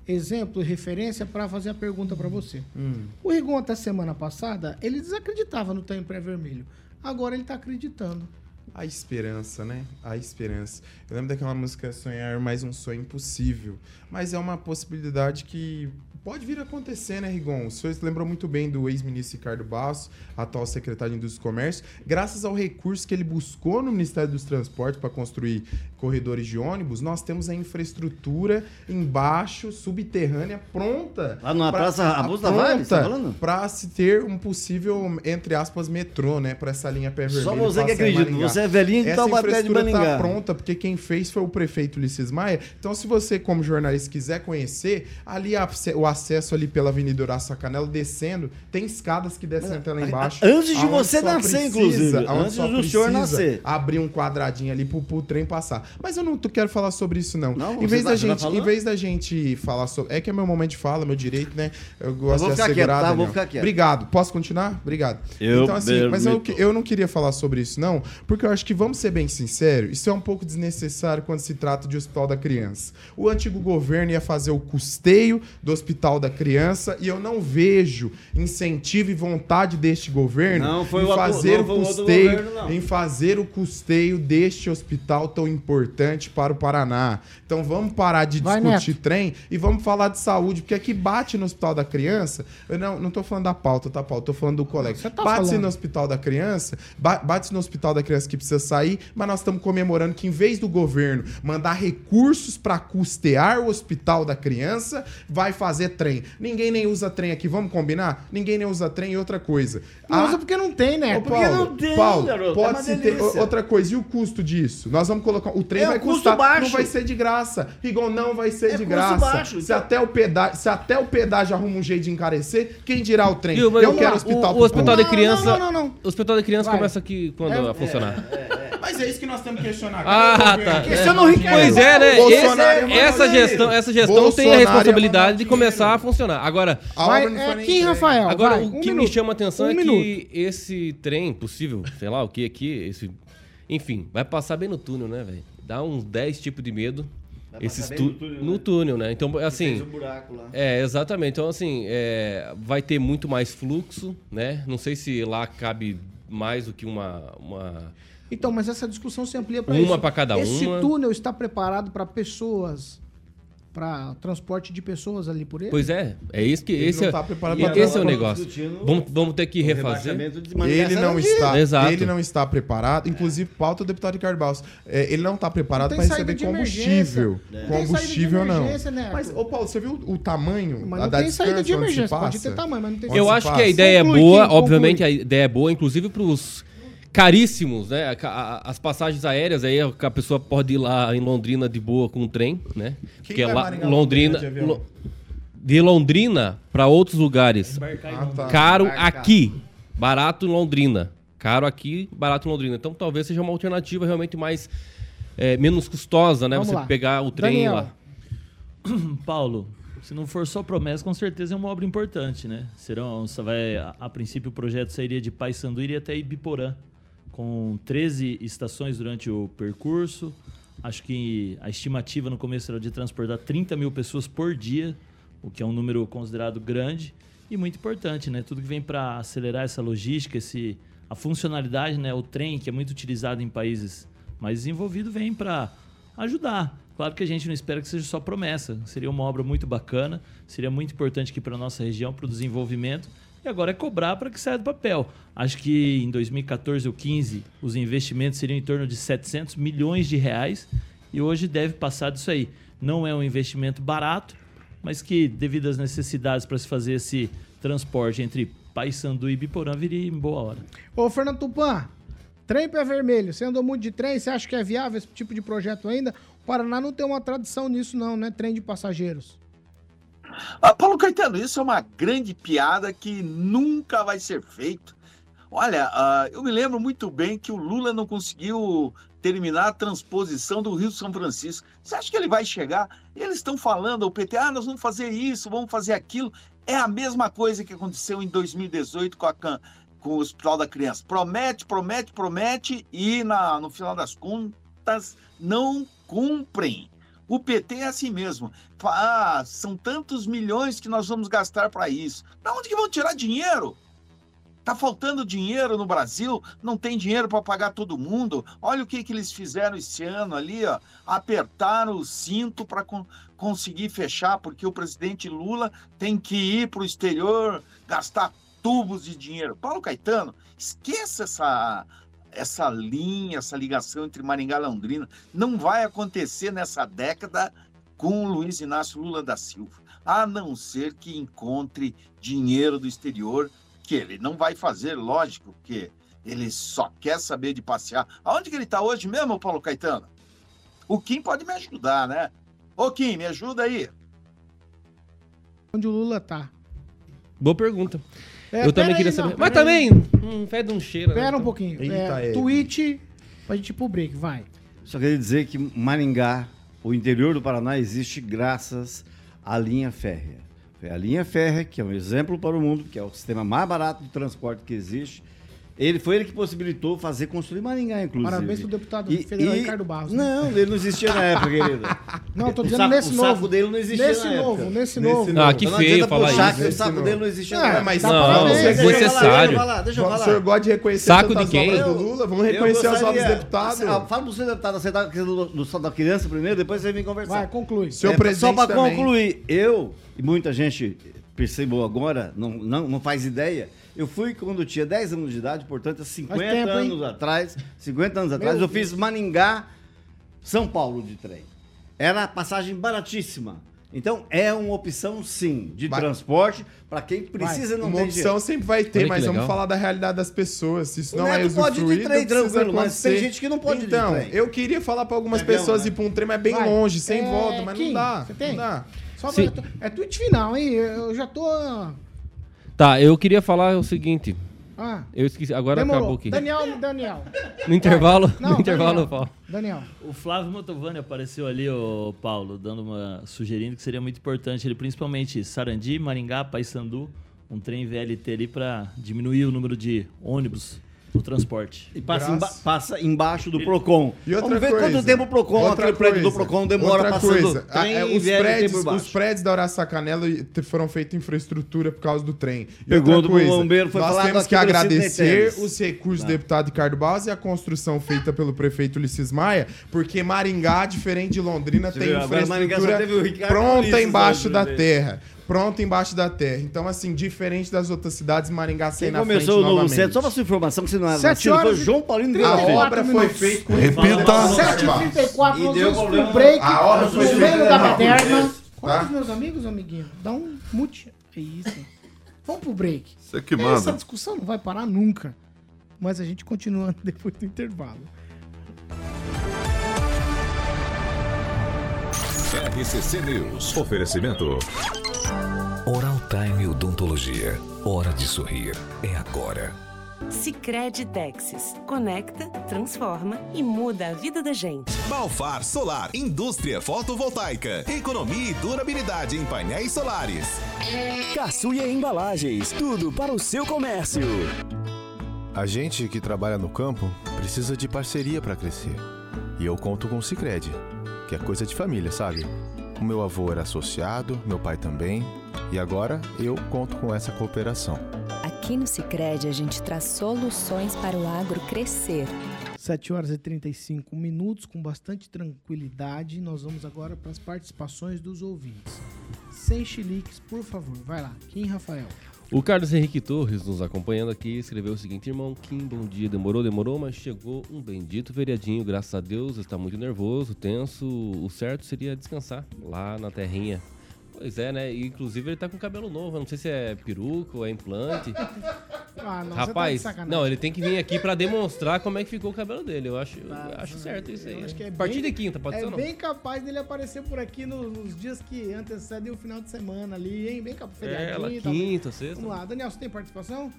exemplo e referência para fazer a pergunta para você. Hum. O Rigon, até semana passada, ele desacreditava no trem pré-vermelho. Agora ele tá acreditando. A esperança, né? A esperança. Eu lembro daquela música Sonhar Mais um Sonho Impossível. Mas é uma possibilidade que pode vir a acontecer, né, Rigon? O senhor se lembrou muito bem do ex-ministro Ricardo Basso, atual secretário de Indústria e Comércio. Graças ao recurso que ele buscou no Ministério dos Transportes para construir corredores de ônibus, nós temos a infraestrutura embaixo, subterrânea, pronta. Lá na pra- Praça Raposo Tavares, tá falando? Para se ter um possível, entre aspas, metrô, né? Para essa linha pé vermelho. Só você que acredita, você é velhinho de Taubaté de infraestrutura Maringá. tá pronta, porque quem fez foi o prefeito Ulisses Maia. Então, se você, como jornalista, quiser conhecer, ali a- o acesso ali pela Avenida Horácio Canela, descendo, tem escadas que descem até lá embaixo. Antes de você só nascer, inclusive. aonde Antes só do senhor precisa nascer. Abrir um quadradinho ali pro, pro trem passar. Mas eu não tô- quero falar sobre isso, não. Não, em, vez tá- da tá gente, em vez da gente falar sobre. É que é meu momento de fala, meu direito, né? Eu gosto vou de ficar quieto, assegurar. tá? Vou ficar quieto. Obrigado. Posso continuar? Obrigado. Eu então, assim, mas eu, permito. eu não queria falar sobre isso, não, porque eu acho que, vamos ser bem sinceros, isso é um pouco desnecessário quando se trata de Hospital da Criança. O antigo governo ia fazer o custeio do Hospital da Criança e eu não vejo incentivo e vontade deste governo Não foi em fazer o o custeio, governo, em fazer o custeio deste hospital tão importante para o Paraná. Então vamos parar de Vai, discutir trem e vamos falar de saúde, porque aqui bate no Hospital da Criança. Eu não, não tô falando da pauta, tá, Paulo? Tô falando do colega. Você tá bate-se falando. no Hospital da Criança, ba- bate-se no Hospital da Criança que precisa sair, mas nós estamos comemorando que, em vez do governo mandar recursos para custear o Hospital da Criança, vai fazer trem. Ninguém nem usa trem aqui, vamos combinar? Ninguém nem usa trem e outra coisa. Não Ah, usa porque não tem, né? Ô, Paulo, não tem, Paulo, garoto, é pode uma se ter outra coisa. E o custo disso? Nós vamos colocar. O trem É, vai custar. baixo. Não vai ser de graça. Rigon, não vai ser É de custo graça. baixo, se, então- até o pedágio, se até o pedágio arruma um jeito de encarecer, quem dirá o trem? Eu vamos quero lá, hospital o, o hospital público. de criança. não, não, não. O hospital de criança Vai. começa aqui quando É, a funcionar. Mas é isso que nós temos que questionar. Ah, tá. governo? Questiona o Ricardo. Pois é, né? Bolsonaro Esse- mandar essa gestão, essa gestão Bolsonaro tem a ia responsabilidade de começar a funcionar. Agora, Vai, é entregue. Rafael. Agora, vai, o um que me chama a atenção Um é minuto. que esse trem possível, sei lá o que aqui, esse, enfim, vai passar bem no túnel, né, velho? Dá uns 10 tipos de medo. Vai Esses tu- no túnel, no né? túnel, né? Então, assim, Fez um buraco lá. é, exatamente. Então, assim, é, vai ter muito mais fluxo, né? Não sei se lá cabe mais do que uma. uma... Então, mas essa discussão se amplia para Uma pra cada Esse uma. túnel está preparado para pessoas, para transporte de pessoas ali por ele? Pois é, é isso que. Ele esse não é, tá preparado pra esse é o negócio. Vamos, vamos ter que o refazer. de Ele não está, Exato. ele não está preparado. Inclusive, pauta o deputado Ricardo Baus. É, ele não está preparado para receber de combustível. tem Combustível de não. Neto. Mas, ô Paulo, você viu o tamanho Mas não da tem saída de emergência. Pode ter tamanho, mas não tem Eu acho que a ideia é boa, obviamente conclui. a ideia é boa, inclusive para os caríssimos, né? As passagens aéreas aí a pessoa pode ir lá em Londrina de boa com o trem, né? Porque vai lá Maringá, Londrina, de? Lo- de Londrina para outros lugares. Ah, tá. Caro Embarcar. aqui, barato em Londrina. Caro aqui, barato em Londrina. Então talvez seja uma alternativa realmente mais é, menos custosa, né? Vamos Você lá. pegar o trem Daniel. lá. Paulo, se não for só promessa, com certeza é uma obra importante, né? Serão, você vai, a, a princípio o projeto sairia de Paysandu e iria até Ibiporã, com 13 estações durante o percurso. Acho que a estimativa no começo era de transportar 30 mil pessoas por dia, o que é um número considerado grande e muito importante, né? Tudo que vem para acelerar essa logística, esse, a funcionalidade, né? O trem, que é muito utilizado em países mais desenvolvidos, vem para ajudar. Claro que a gente não espera que seja só promessa. Seria uma obra muito bacana, seria muito importante aqui para a nossa região, para o desenvolvimento. E agora é cobrar para que saia do papel. Acho que em 2014 ou 15 os investimentos seriam em torno de 700 milhões de reais e hoje deve passar disso aí. Não é um investimento barato, mas que devido às necessidades para se fazer esse transporte entre Paysandu e Biporã viria em boa hora. Ô, Fernando Tupan, trem pé vermelho, você andou muito de trem, você acha que é viável esse tipo de projeto ainda? O Paraná não tem uma tradição nisso não, né? Trem de passageiros. Ah, Paulo Caetano, isso é uma grande piada que nunca vai ser feito. Olha, ah, eu me lembro muito bem que o Lula não conseguiu terminar a transposição do Rio São Francisco. Você acha que ele vai chegar? Eles estão falando, o PT, ah, nós vamos fazer isso, vamos fazer aquilo. É a mesma coisa que aconteceu em 2018 com, a, Can- com o Hospital da Criança. Promete, promete, promete e na, no final das contas não cumprem. O PT é assim mesmo. Ah, são tantos milhões que nós vamos gastar para isso. Da onde que vão tirar dinheiro? Tá faltando dinheiro no Brasil, não tem dinheiro para pagar todo mundo. Olha o que, que eles fizeram esse ano ali, ó. Apertaram o cinto para conseguir fechar, porque o presidente Lula tem que ir para o exterior gastar tubos de dinheiro. Paulo Caetano, esqueça essa, essa linha, essa ligação entre Maringá e Londrina. Não vai acontecer nessa década com o Luiz Inácio Lula da Silva, a não ser que encontre dinheiro do exterior que ele não vai fazer, lógico, porque ele só quer saber de passear. Aonde que ele está hoje mesmo, Paulo Caetano? O Kim pode me ajudar, né? Ô Kim, me ajuda aí. Onde o Lula tá? Boa pergunta. É, eu também queria aí, saber. não, Mas também, um fede um cheiro. né? Pera um pouquinho. Eita, É, tweet pra gente ir pro break, vai. Só queria dizer que Maringá, o interior do Paraná, existe graças à linha férrea. Foi a linha férrea, que é um exemplo para o mundo, que é o sistema mais barato de transporte que existe. Ele foi ele que possibilitou fazer construir Maringá, inclusive. Parabéns pro deputado E- federal e- Ricardo Barros. né? Não, ele não existia na época, querido. Não, eu tô O dizendo saco- nesse o novo. saco dele não existia Nesse na novo, época. nesse Nesse novo. Ah, que Então não feio adianta falar puxar isso. que o saco dele não existia É, na época. mas dá não, não, ver. você- Deixa eu falar, Desnecessário. Deixa eu falar, deixa eu O senhor gosta de reconhecer Saco de quem? obras do Lula? Vamos reconhecer as obras do deputado. Ah, Fala pro seu deputado, você tá questão do, da criança primeiro, depois você vem conversar. Vai, conclui. Seu É, presidente Só para concluir, eu e muita gente percebeu agora, não, não, não faz ideia. Eu fui quando tinha 10 anos de idade, portanto, há 50 tempo, hein? anos atrás, 50 anos atrás, Meu eu fiz Maningá, São Paulo de trem. Era passagem baratíssima. Então é uma opção sim de Vai. transporte para quem precisa e não Uma tem opção dinheiro. sempre vai ter, mas vamos legal. falar da realidade das pessoas. Se isso O não é Neto pode ir de usufruído, trem, tranquilo, mas tem gente que não pode ir de Então, trem. eu queria falar para algumas Entendeu, pessoas né? ir para um trem, mas bem Vai. longe, sem É, volta, mas Kim, não dá. você tem? Não dá. Só pra- é tweet final, hein? Eu já tô. Tá, eu queria falar o seguinte. Ah, Eu esqueci, agora demorou. acabou aqui. Daniel, Daniel. No intervalo, Não, no intervalo Daniel. eu falo. Daniel. O Flávio Motovani apareceu ali, o Paulo, dando uma sugerindo que seria muito importante ele, principalmente Sarandi, Maringá, Paysandu, um trem VLT ali para diminuir o número de ônibus no transporte. E passa, emba- passa embaixo do Procon. E outra Vamos ver coisa, quanto tempo o Procon, outra aquele prédio do Procon demora outra passando coisa, a- trem é, os, prédios, os prédios da Horácio Sacanella te- foram feitos infraestrutura por causa do trem. E Pergunta outra coisa, bombeiro, foi nós temos que do agradecer os recursos do deputado Ricardo Barros e a construção feita pelo prefeito Ulisses Maia, porque Maringá, diferente de Londrina, Você tem viu, agora Maringá só infraestrutura teve o Ricardo pronta Ulisses embaixo da terra. Pronta embaixo da terra. Então, assim, diferente das outras cidades, Maringá sai Quem na começou frente o novo novamente. centro, só pra sua informação, que você não era Sete nascido, foi o horas e João Paulino trinta A obra foi feita com Repita. 7h34, E nós deu vamos problema. pro break. A obra foi No feita da tá? os meus amigos, amiguinho? Dá um mute. É isso. Vamos pro break. Você que Essa manda. discussão não vai parar nunca. Mas a gente continua depois do intervalo. RCC News. Oferecimento. Oral Time Odontologia. Hora de sorrir. É agora. Sicredi Texas. Conecta, transforma e muda a vida da gente. Balfar Solar, indústria fotovoltaica, economia e durabilidade em painéis solares. Caçuia Embalagens, tudo para o seu comércio. A gente que trabalha no campo precisa de parceria para crescer. E eu conto com o Sicredi, que é coisa de família, sabe? O meu avô era associado, meu pai também, e agora eu conto com essa cooperação. Aqui no Sicredi a gente traz soluções para o agro crescer. 7 horas e 35 minutos, com bastante tranquilidade. Nós vamos agora para as participações dos ouvintes. Sem chiliques, por favor. Vai lá. Kim Rafael. O Carlos Henrique Torres, nos acompanhando aqui, escreveu o seguinte: Irmão Kim, bom dia. Demorou, demorou, mas chegou um bendito vereadinho, graças a Deus. Está muito nervoso, tenso. O certo seria descansar lá na terrinha. Pois é, né? Inclusive ele tá com cabelo novo. Eu não sei se é peruca ou é implante. Ah, não, Rapaz, tá não, ele tem que vir aqui pra demonstrar como é que ficou o cabelo dele. Eu acho, eu acho certo isso aí. Acho que é a partir bem- de quinta, pode é ser não? bem capaz dele aparecer por aqui no- nos dias que antecedem o final de semana ali, hein? Bem capaz. É, tá? quinta, sexta. Vamos lá, Daniel, você tem participação?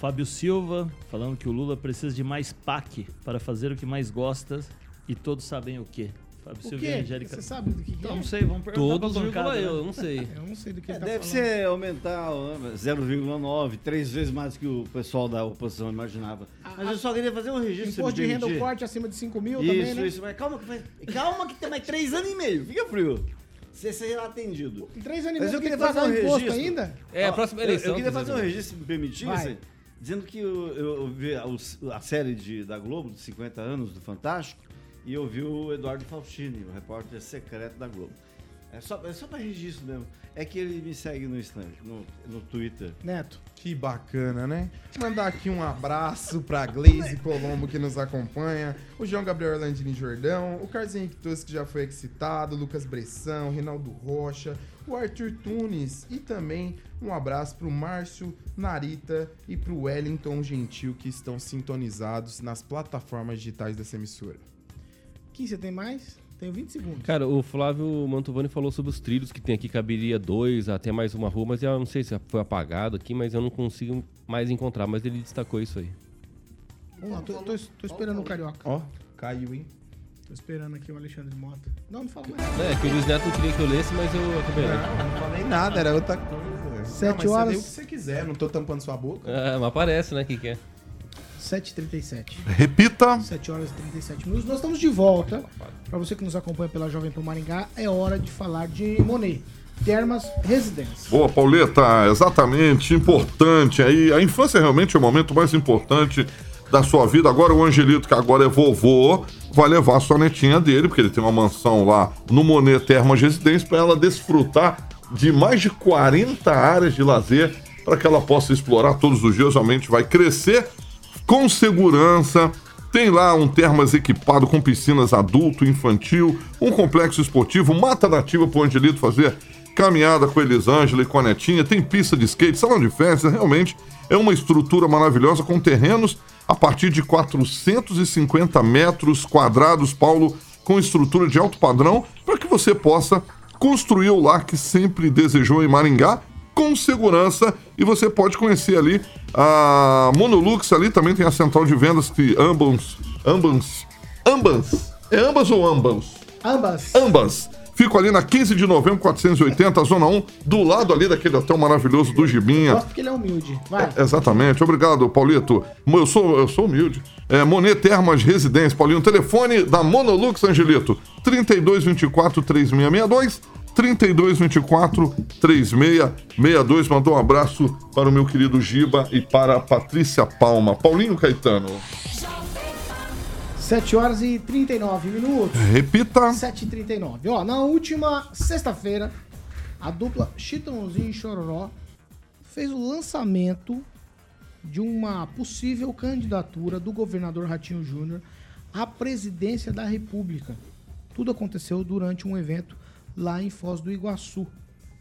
Fábio Silva falando que o Lula precisa de mais PAC para fazer o que mais gosta e todos sabem o quê. Fábio Silva e Angélica. Você sabe do que, que é? não sei, vamos perguntar Todos, pra bancada, eu, né? eu não sei. Eu não sei do que É, ele tá deve falando. ser aumentar ó, 0,9, três vezes mais que o pessoal da oposição imaginava. Mas eu só queria fazer um registro. Imposto de renda corte acima de 5 mil Isso, também, né? isso. Mas calma que, vai- calma que tem mais três anos e meio. Fica frio. Você será atendido. Em três anos e Mas meio eu queria fazer um registro. ainda? É, a próxima eu- eleição, Eu, queria tá fazer um dizendo. registro, se me permitisse, dizendo que eu, eu vi a, a série de, da Globo, de 50 anos, do Fantástico, e eu vi o Eduardo Faustini, o repórter secreto da Globo. É só, é só pra registro mesmo. É que ele me segue no Instagram, no, no Twitter. Neto. Que bacana, né? Mandar aqui um abraço pra Glaze Colombo que nos acompanha, o João Gabriel Orlandini Jordão, o Carlos Henrique Tossi que já foi excitado, o Lucas Bressão, Reinaldo Rocha, o Arthur Tunes e também um abraço pro Márcio Narita e pro Wellington Gentil que estão sintonizados nas plataformas digitais dessa emissora. Kim, você tem mais? Tenho 20 segundos. Cara, o Flávio Mantovani falou sobre os trilhos que tem aqui, caberia dois, até mais uma rua, mas eu não sei se foi apagado aqui, mas eu não consigo mais encontrar, mas ele destacou isso aí. Vamos lá, tô, tô- tô esperando o Carioca. Ó, caiu, hein? Tô esperando aqui o Alexandre Mota. Não, não fala mais. É, que o Luiz Neto queria que eu lesse, mas eu acabei. Não, não falei nada, era outra coisa. Sete não, mas horas. Você lê o que você quiser, não tô tampando sua boca. É, mas aparece, né, que que é. 7h37. Repita. 7 horas e 37 minutos. Nós estamos de volta. Para você que nos acompanha pela Jovem Pan Maringá, é hora de falar de Monet. Termas Residência. Boa, Pauleta, exatamente, importante. Aí, a infância é realmente o momento mais importante da sua vida. Agora o Angelito, que agora é vovô, vai levar a sua netinha dele, porque ele tem uma mansão lá no Monet Termas Residência, para ela desfrutar de mais de 40 áreas de lazer, para que ela possa explorar todos os dias. Realmente vai crescer com segurança. Tem lá um termas equipado com piscinas adulto, infantil, um complexo esportivo, mata nativa para o Angelito fazer caminhada com Elisângela e com a Netinha, tem pista de skate, salão de festas, realmente é uma estrutura maravilhosa com terrenos a partir de 450 metros quadrados, Paulo, com estrutura de alto padrão, para que você possa construir o lar que sempre desejou em Maringá, com segurança, e você pode conhecer ali a Monolux, ali também tem a central de vendas que ambas, ambas, ambas, é ambas ou ambas? Ambas. Ambas. Fico ali na 15 de novembro, 480, Zona 1, do lado ali daquele hotel maravilhoso do Gibinha. Gosto porque ele é humilde. Vai. Exatamente, obrigado, Paulito. Eu sou, eu sou humilde. É, Monet Termas Residência, Paulinho. Telefone da Monolux, Angelito. 3224 3662. 3224 3662. Mandou um abraço para o meu querido Giba e para a Patrícia Palma. Paulinho Caetano. 7 horas e 39 minutos. Repita. 7 e 39 Ó, na última sexta-feira, a dupla Chitãozinho e Chororó fez o lançamento de uma possível candidatura do governador Ratinho Júnior à presidência da República. Tudo aconteceu durante um evento lá em Foz do Iguaçu.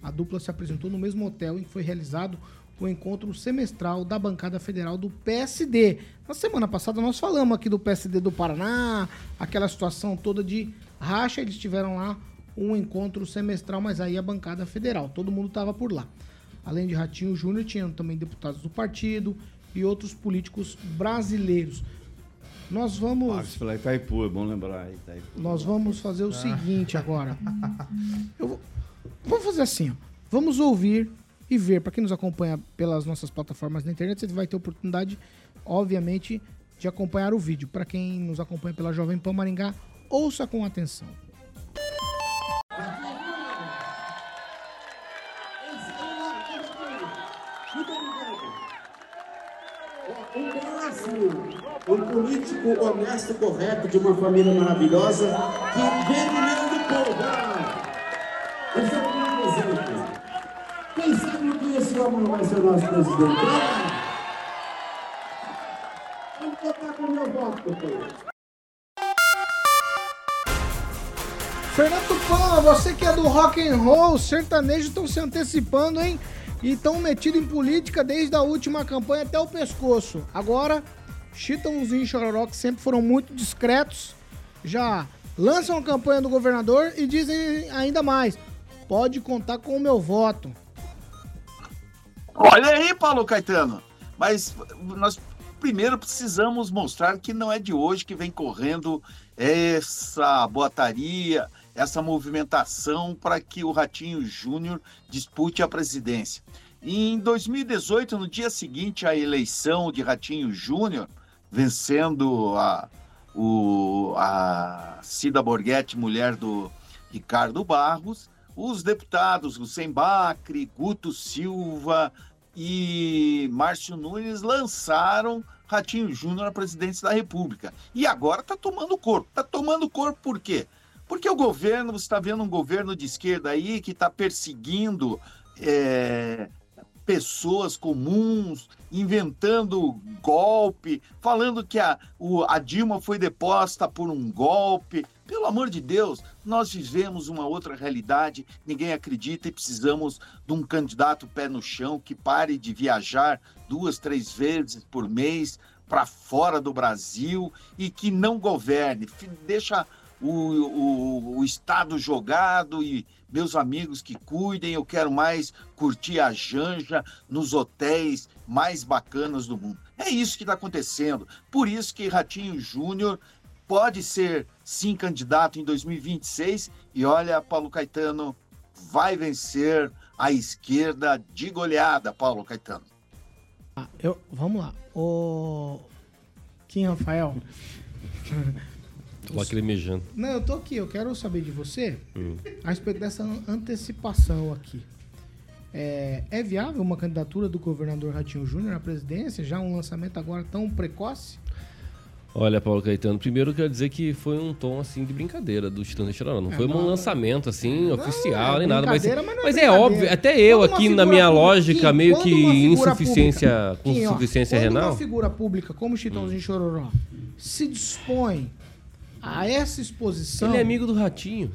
A dupla se apresentou no mesmo hotel em que foi realizado o encontro semestral da bancada federal do PSD. Na semana passada nós falamos aqui do PSD do Paraná, aquela situação toda de racha, eles tiveram lá um encontro semestral, mas aí a bancada federal, todo mundo estava por lá. Além de Ratinho Júnior, tinham também deputados do partido e outros políticos brasileiros. Nós vamos Pagos pela Itaipu, é bom lembrar. Itaipu. nós vamos fazer o Ah. seguinte agora. Eu vou, vamos fazer assim, ó. Vamos ouvir e ver. Para quem nos acompanha pelas nossas plataformas na internet, você vai ter oportunidade, obviamente, de acompanhar o vídeo. Para quem nos acompanha pela Jovem Pan Maringá, ouça com atenção. Um um político honesto, correto, de uma família maravilhosa, que vem unindo o povo. Ah, Esse é o grande exemplo. Quem sabe no que esse homem vai ser nosso presidente? Vamos contar com o meu voto. Fernando Tupan, você que é do rock and roll, sertanejo estão se antecipando, hein? E estão metidos em política desde a última campanha até o pescoço. Agora, Chitãozinho e Chororó, que sempre foram muito discretos, já lançam a campanha do governador e dizem ainda mais: pode contar com o meu voto. Olha aí, Paulo Caetano. Mas nós primeiro precisamos mostrar que não é de hoje que vem correndo essa boataria, essa movimentação para que o Ratinho Júnior dispute a presidência. Em 2018, no dia seguinte à eleição de Ratinho Júnior, vencendo a, o, a Cida Borghetti, mulher do Ricardo Barros, os deputados Hussein Bacri, Guto Silva e Márcio Nunes lançaram Ratinho Júnior à presidência da República. E agora está tomando corpo. Está tomando corpo por quê? Porque o governo, você está vendo um governo de esquerda aí que está perseguindo é, pessoas comuns, inventando golpe, falando que a, o- a Dilma foi deposta por um golpe. Pelo amor de Deus, nós vivemos uma outra realidade, ninguém acredita e precisamos de um candidato pé no chão que pare de viajar duas, três vezes por mês para fora do Brasil e que não governe, deixa o, o, o Estado jogado e meus amigos que cuidem, eu quero mais curtir a janja nos hotéis mais bacanas do mundo. É isso que está acontecendo. Por isso que Ratinho Júnior pode ser sim candidato em 2026 e olha, Paulo Caetano vai vencer a esquerda de goleada, Paulo Caetano. Ah, eu, vamos lá. O Kim Rafael. Tô lacrimejando. Não, eu tô aqui, eu quero saber de você Hum. a respeito dessa antecipação aqui. É, é viável uma candidatura do governador Ratinho Júnior à presidência? Já um lançamento agora tão precoce? Olha, Paulo Caetano, primeiro eu quero dizer que foi um tom assim de brincadeira do Titãs de Chororó. Não É, foi um não, lançamento assim oficial é nem nada, mas, mas não é mas é óbvio, até eu Quando aqui na minha pública- lógica Kim, meio que insuficiência, pública- com ó, insuficiência quando renal. uma figura pública como Chitãozinho Hum. Chororó se dispõe a essa exposição... Ele é amigo do Ratinho.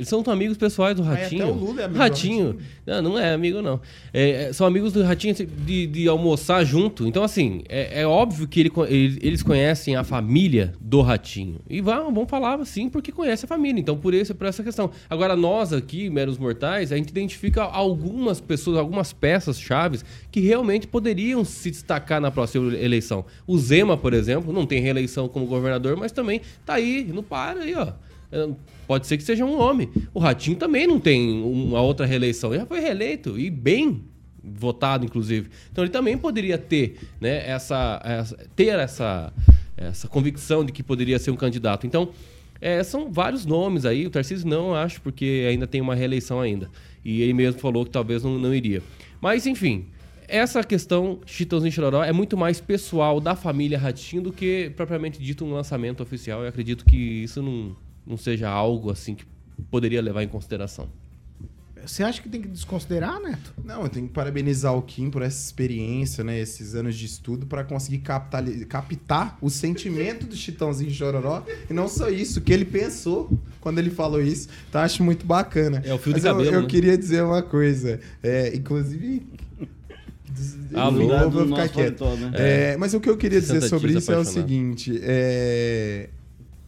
Eles são amigos pessoais do Aí até Ratinho. o Lula é amigo do Ratinho. Não, não é amigo, não. É, é, são amigos do Ratinho assim, de, de almoçar junto. Então, assim, é, é óbvio que ele eles conhecem a família do Ratinho. E vão, vão falar assim porque conhece a família. Então, por, esse, por essa questão. Agora, nós aqui, meros mortais, a gente identifica algumas pessoas, algumas peças chaves que realmente poderiam se destacar na próxima eleição. O Zema, por exemplo, não tem reeleição como governador, mas também tá aí, não para aí, ó. É, Pode ser que seja um homem. O Ratinho também não tem uma outra reeleição. Ele já foi reeleito e bem votado, inclusive. Então ele também poderia ter, né, essa, essa- ter essa, essa convicção de que poderia ser um candidato. Então, é, são vários nomes aí. O Tarcísio não acho, porque ainda tem uma reeleição ainda. E ele mesmo falou que talvez não, não iria. Mas, enfim, essa questão Chitãozinho Chororó é muito mais pessoal da família Ratinho do que propriamente dito um lançamento oficial. Eu acredito que isso não, não seja algo assim que poderia levar em consideração. Você acha que tem que desconsiderar, Neto? Não, eu tenho que parabenizar o Kim por essa experiência, né? Esses anos de estudo para conseguir captali- captar o sentimento do Chitãozinho Chororó. E não só isso, o que ele pensou quando ele falou isso. Então acho muito bacana. É o fio de Mas eu- cabelo, Eu, né? queria dizer uma coisa. É, inclusive. Ah, vou, vou ficar quieto. paletó, né? É, É. mas o que eu queria dizer sobre isso é o seguinte: é,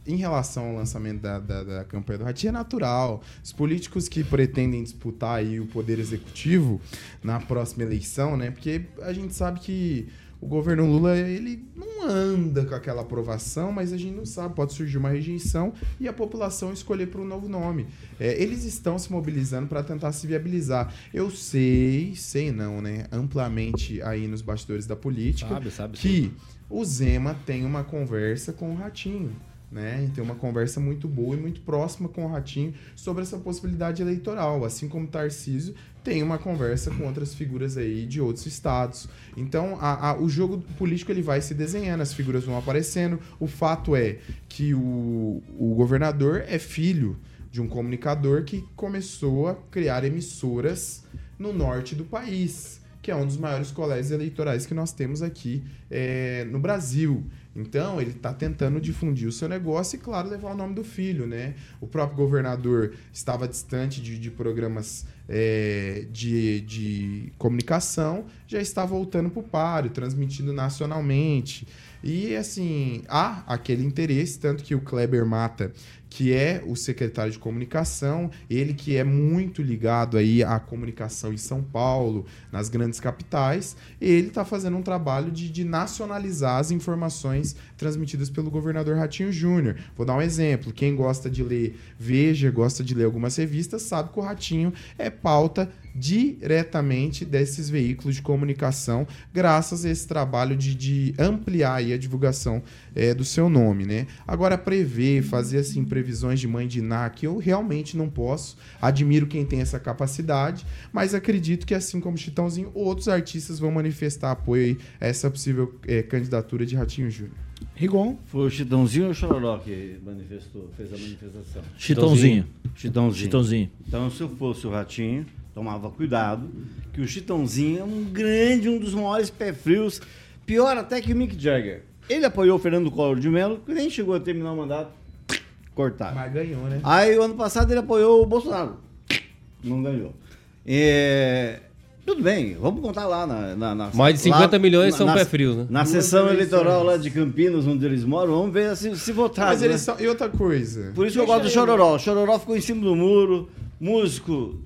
em relação ao lançamento da, da, da campanha do Ratinho, é natural. Os políticos que pretendem disputar aí o poder executivo na próxima eleição, né? Porque a gente sabe que o governo Lula, ele não anda com aquela aprovação, mas a gente não sabe, pode surgir uma rejeição e a população escolher por um novo nome. É, eles estão se mobilizando para tentar se viabilizar. Eu sei, sei não, né? Amplamente aí nos bastidores da política Sabe, sabe, que o Zema tem uma conversa com o Ratinho. Né? E ter uma conversa muito boa e muito próxima com o Ratinho sobre essa possibilidade eleitoral, assim como Tarcísio tem uma conversa com outras figuras aí de outros estados. Então, a- a- o jogo político ele vai se desenhando, as figuras vão aparecendo. O fato é que o, o governador é filho de um comunicador que começou a criar emissoras no norte do país, que é um dos maiores colégios eleitorais que nós temos aqui é, no Brasil. Então, ele está tentando difundir o seu negócio e, claro, levar o nome do filho, né? O próprio governador estava distante de, de programas é, de, de comunicação, já está voltando para o páreo, transmitindo nacionalmente. E, assim, há aquele interesse, tanto que o Kleber Mata, que é o secretário de comunicação, ele que é muito ligado aí à comunicação em São Paulo, nas grandes capitais, ele está fazendo um trabalho de, de nacionalizar as informações transmitidas pelo governador Ratinho Júnior. Vou dar um exemplo. Quem gosta de ler Veja, gosta de ler algumas revistas, sabe que o Ratinho é pauta diretamente desses veículos de comunicação, graças a esse trabalho de, de ampliar a divulgação é, do seu nome, né? Agora, prever, fazer assim, previsões de mãe de Iná, que eu realmente não posso. Admiro quem tem essa capacidade, mas acredito que, assim como Chitãozinho, outros artistas vão manifestar apoio aí a essa possível é, candidatura de Ratinho Júnior. Rigon. Foi o Chitãozinho ou o Chororó que manifestou, fez a manifestação? Chitãozinho. Chitãozinho. Chitãozinho. Então, se eu fosse o Ratinho, tomava cuidado, que o Chitãozinho é um grande, um dos maiores pé frios, pior até que o Mick Jagger. Ele apoiou o Fernando Collor de Mello, que nem chegou a terminar o mandato, cortaram. Mas ganhou, né? Aí, o ano passado, ele apoiou o Bolsonaro. Não ganhou. É, Tudo bem, vamos contar lá na... na, na Mais de 50 milhões são pé frios, né? Na Duas sessão eleitoral lá de Campinas, onde eles moram, vamos ver se, se votar. Mas né? eles são. E outra coisa. Por isso que eu gosto do Chororó. O Chororó ficou em cima do muro, músico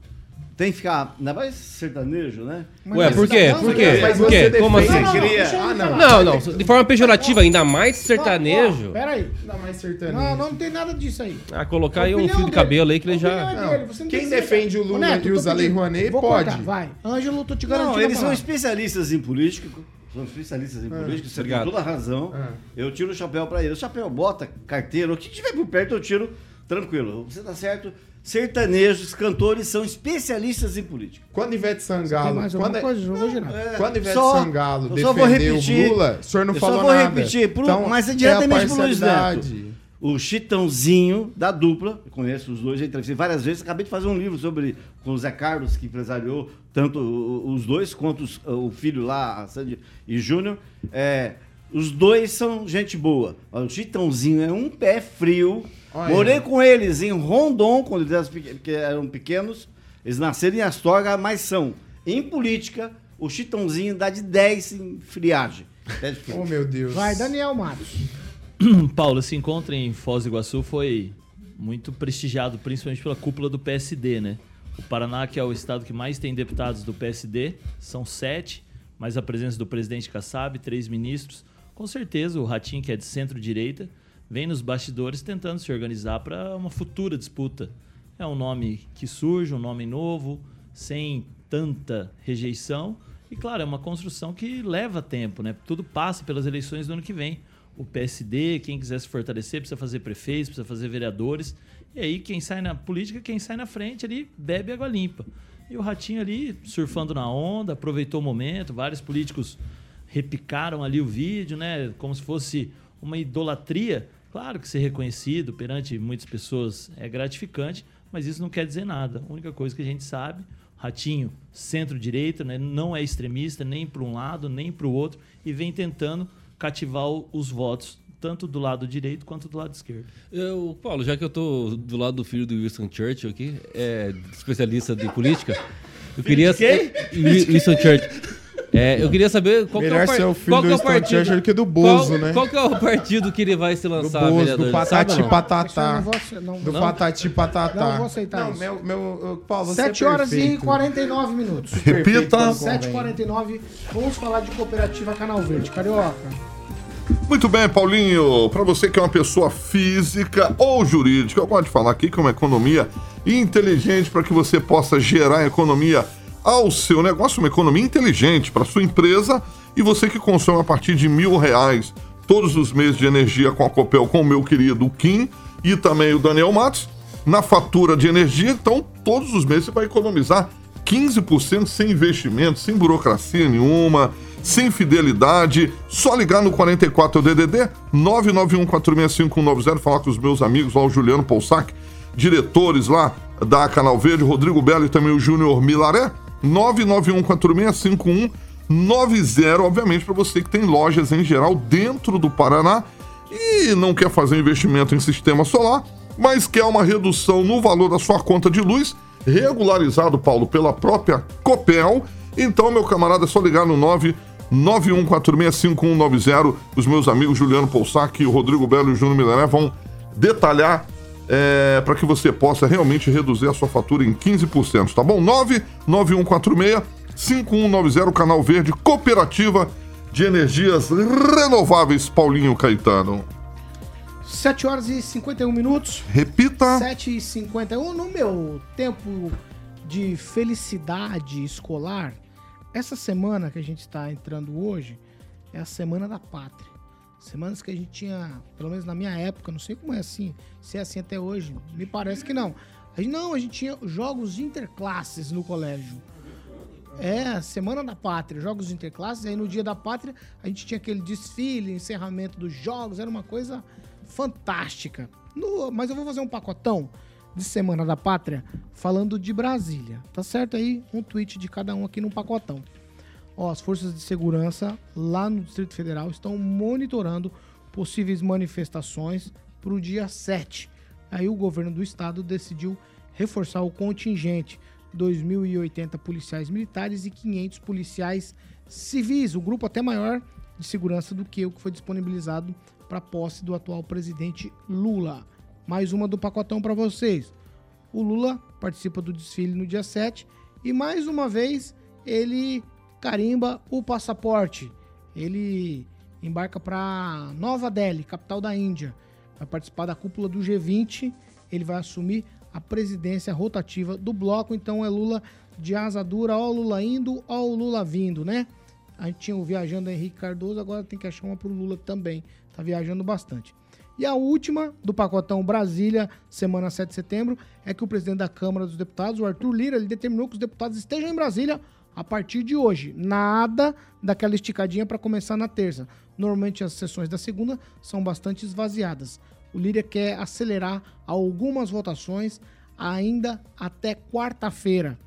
tem que ficar, ainda mais sertanejo, né? Ué, por quê? Por quê? Mas Por você quê? Como assim? defende- Cria- deixa eu Ah, falar. Não, não, de forma pejorativa, ainda mais sertanejo. Pera aí. Não, mais sertanejo. Não, não tem nada disso aí. Ah, colocar aí um Opinião fio de dele. cabelo aí que ele opinião já. é Não, dele, você não quem tem defende o Ô, Lula Neto, e tô usa a Lei pedindo. Rouanet, Vou pode. cortar, vai. Ângelo, tô te garantindo. Não, eles são palavra. especialistas em política, são especialistas em política, você tem Obrigado. toda a razão. Ah. Eu tiro o chapéu pra eles. O chapéu bota, carteira, o que tiver por perto eu tiro tranquilo. Você tá certo. Sertanejos, cantores são especialistas em política. Quando Ivete Sangalo. mais Quando, alguma coisa? Jogou geral. quando Ivete Só- Sangalo eu só vou defendeu repetir. o Lula, o senhor não eu falou só vou nada. repetir, pro- Então, mas é a diretamente pro Luiz Neto. O Chitãozinho da dupla, conheço os dois, já entrevistei várias vezes. Acabei de fazer um livro sobre com o Zé Carlos, que empresariou tanto os dois quanto os- o filho lá, a Sandy e Júnior. É, os dois são gente boa. O Chitãozinho é um pé frio. Olha. Morei com eles em Rondon, quando eles eram peque- que eram pequenos. Eles nasceram em Astorga, mas são. Em política, o Chitãozinho dá de 10 em friagem. É difícil. Oh, meu Deus. Vai, Daniel Matos. Paulo, esse encontro em Foz do Iguaçu foi muito prestigiado, principalmente pela cúpula do PSD, né? O Paraná, que é o estado que mais tem deputados do PSD, são sete, mais a presença do presidente Kassab, três ministros. Com certeza, o Ratinho, que é de centro-direita, vem nos bastidores tentando se organizar para uma futura disputa. É um nome que surge, um nome novo, sem tanta rejeição. E, claro, é uma construção que leva tempo, né? Tudo passa pelas eleições do ano que vem. O PSD, quem quiser se fortalecer, precisa fazer prefeitos, precisa fazer vereadores. E aí, quem sai na política, quem sai na frente ali, bebe água limpa. E o Ratinho ali, surfando na onda, aproveitou o momento. Vários políticos repicaram ali o vídeo, né? Como se fosse uma idolatria. Claro que ser reconhecido perante muitas pessoas é gratificante, mas isso não quer dizer nada. A única coisa que a gente sabe, Ratinho, centro-direita, né? não é extremista nem para um lado nem para o outro e vem tentando cativar os votos tanto do lado direito quanto do lado esquerdo. Eu, Paulo, já que eu tô do lado do filho do Winston Churchill aqui, é especialista de política, eu queria quem? Wi- Winston Churchill. É, eu queria saber qual que é Melhor o, par- ser o filho do é o Winston partido Churchill que do Bozo, qual, né? Qual que é o partido que ele vai se Do lançar, Bozo, vereador? do Patati Patatá. Do Não. Patati Patatá. Não vou aceitar Não, isso. meu, meu, eu- Paulo, você 7 é horas e perfeito. 49 minutos. Repita. 7h49, vamos falar de cooperativa Canal Verde. Carioca. Muito bem, Paulinho. Para você que é uma pessoa física ou jurídica, eu gosto de falar aqui que é uma economia inteligente para que você possa gerar economia ao seu negócio, uma economia inteligente para sua empresa e você que consome a partir de mil reais todos os meses de energia com a Copel com o meu querido Kim e também o Daniel Matos na fatura de energia. Então, todos os meses você vai economizar 15% sem investimento, sem burocracia nenhuma, sem fidelidade. Só ligar no 44 DDD 991465190 falar com os meus amigos lá, o Juliano Poussac, diretores lá da Canal Verde, Rodrigo Belo e também o Júnior Milaré. 991465190, obviamente, para você que tem lojas em geral dentro do Paraná e não quer fazer investimento em sistema solar, mas quer uma redução no valor da sua conta de luz, regularizado, Paulo, pela própria Copel. Então, meu camarada, é só ligar no 991465190. Os meus amigos Juliano Poussac, o Rodrigo Belo e o Júnior Milané vão detalhar é, para que você possa realmente reduzir a sua fatura em 15%, tá bom? 99146-5190, Canal Verde, Cooperativa de Energias Renováveis, Paulinho Caetano. 7 horas e 51 minutos. Repita. 7 e 51 no meu tempo de felicidade escolar. Essa semana que a gente está entrando hoje é a Semana da Pátria. Semanas que a gente tinha, pelo menos na minha época, não sei como é assim, se é assim até hoje, me parece que não. A gente, não, a gente tinha jogos interclasses no colégio. É, Semana da Pátria, jogos interclasses. Aí no dia da Pátria a gente tinha aquele desfile, encerramento dos jogos, era uma coisa fantástica. No, mas eu vou fazer um pacotão de Semana da Pátria falando de Brasília. Tá certo aí? Um tweet de cada um aqui num pacotão. Ó, as forças de segurança lá no Distrito Federal estão monitorando possíveis manifestações para o dia 7. Aí o governo do estado decidiu reforçar o contingente, 2.080 policiais militares e 500 policiais civis, o grupo até maior de segurança do que o que foi disponibilizado para posse do atual presidente Lula. Mais uma do pacotão para vocês. O Lula participa do desfile no dia 7 e mais uma vez ele carimba o passaporte. Ele embarca para Nova Delhi, capital da Índia. Vai participar da cúpula do G20. Ele vai assumir a presidência rotativa do bloco. Então é Lula de asa dura, ó o Lula indo, ó o Lula vindo, né? A gente tinha o viajando Henrique Cardoso, agora tem que achar uma pro Lula também. Tá viajando bastante. E a última do pacotão Brasília, semana 7 de setembro, é que o presidente da Câmara dos Deputados, o Arthur Lira, ele determinou que os deputados estejam em Brasília a partir de hoje. Nada daquela esticadinha para começar na terça. Normalmente as sessões da segunda são bastante esvaziadas. O Lira quer acelerar algumas votações ainda até quarta-feira.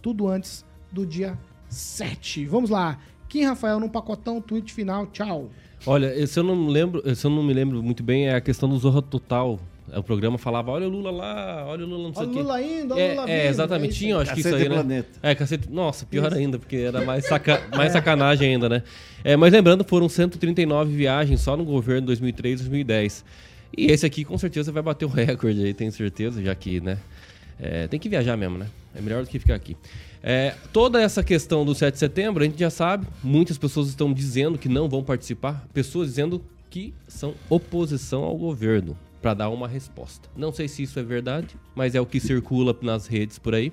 Tudo antes do dia 7. Vamos lá. Kim Rafael no pacotão, tweet final, tchau. Olha, se eu não lembro, se eu não me lembro muito bem, é a questão do Zorra Total. O programa falava, olha o Lula lá, olha o Lula não sei Olha o o quê. Lula indo, olha o É, Lula é, vindo. exatamente. É isso Tinha, acho que isso Cacete aí, né? Planeta. É, cacete. Nossa, pior Isso. ainda, porque era mais, saca... mais sacanagem ainda, né? É, mas lembrando, foram 139 viagens só no governo 2003 2010. E esse aqui com certeza vai bater o recorde aí, tenho certeza, já que, né? é, tem que viajar mesmo, né? É melhor do que ficar aqui. É, toda essa questão do 7 de setembro, a gente já sabe, muitas pessoas estão dizendo que não vão participar, pessoas dizendo que são oposição ao governo, para dar uma resposta. Não sei se isso é verdade, mas é o que circula nas redes por aí.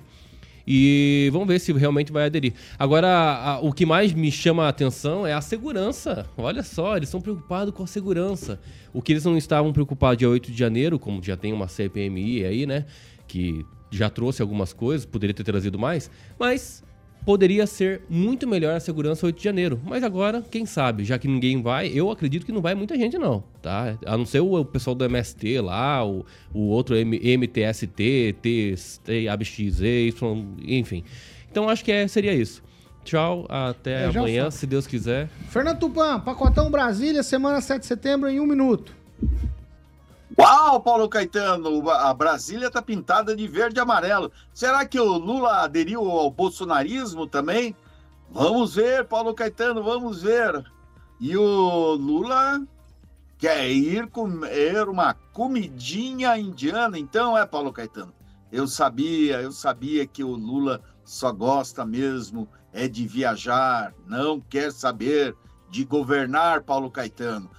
E vamos ver se realmente vai aderir. Agora, a- o que mais me chama a atenção é a segurança. Olha só, eles estão preocupados com a segurança. O que eles não estavam preocupados dia 8 de janeiro, como já tem uma CPMI aí, né? Que já trouxe algumas coisas, poderia ter trazido mais, mas poderia ser muito melhor a segurança 8 de janeiro. Mas agora, quem sabe, já que ninguém vai, eu acredito que não vai muita gente não, tá? A não ser o, o pessoal do MST lá, o, o outro M- MTST, TST, Y, enfim. Então acho que é, seria isso. Tchau, até É, amanhã, se Deus quiser. Fernando Tupan, pacotão Brasília, semana 7 de setembro, em um minuto. Uau, Paulo Caetano, a Brasília tá pintada de verde e amarelo. Será que o Lula aderiu ao bolsonarismo também? Vamos ver, Paulo Caetano, vamos ver. E o Lula quer ir comer uma comidinha indiana, então é, Paulo Caetano? Eu sabia, eu sabia que o Lula só gosta mesmo é de viajar, não quer saber de governar, Paulo Caetano.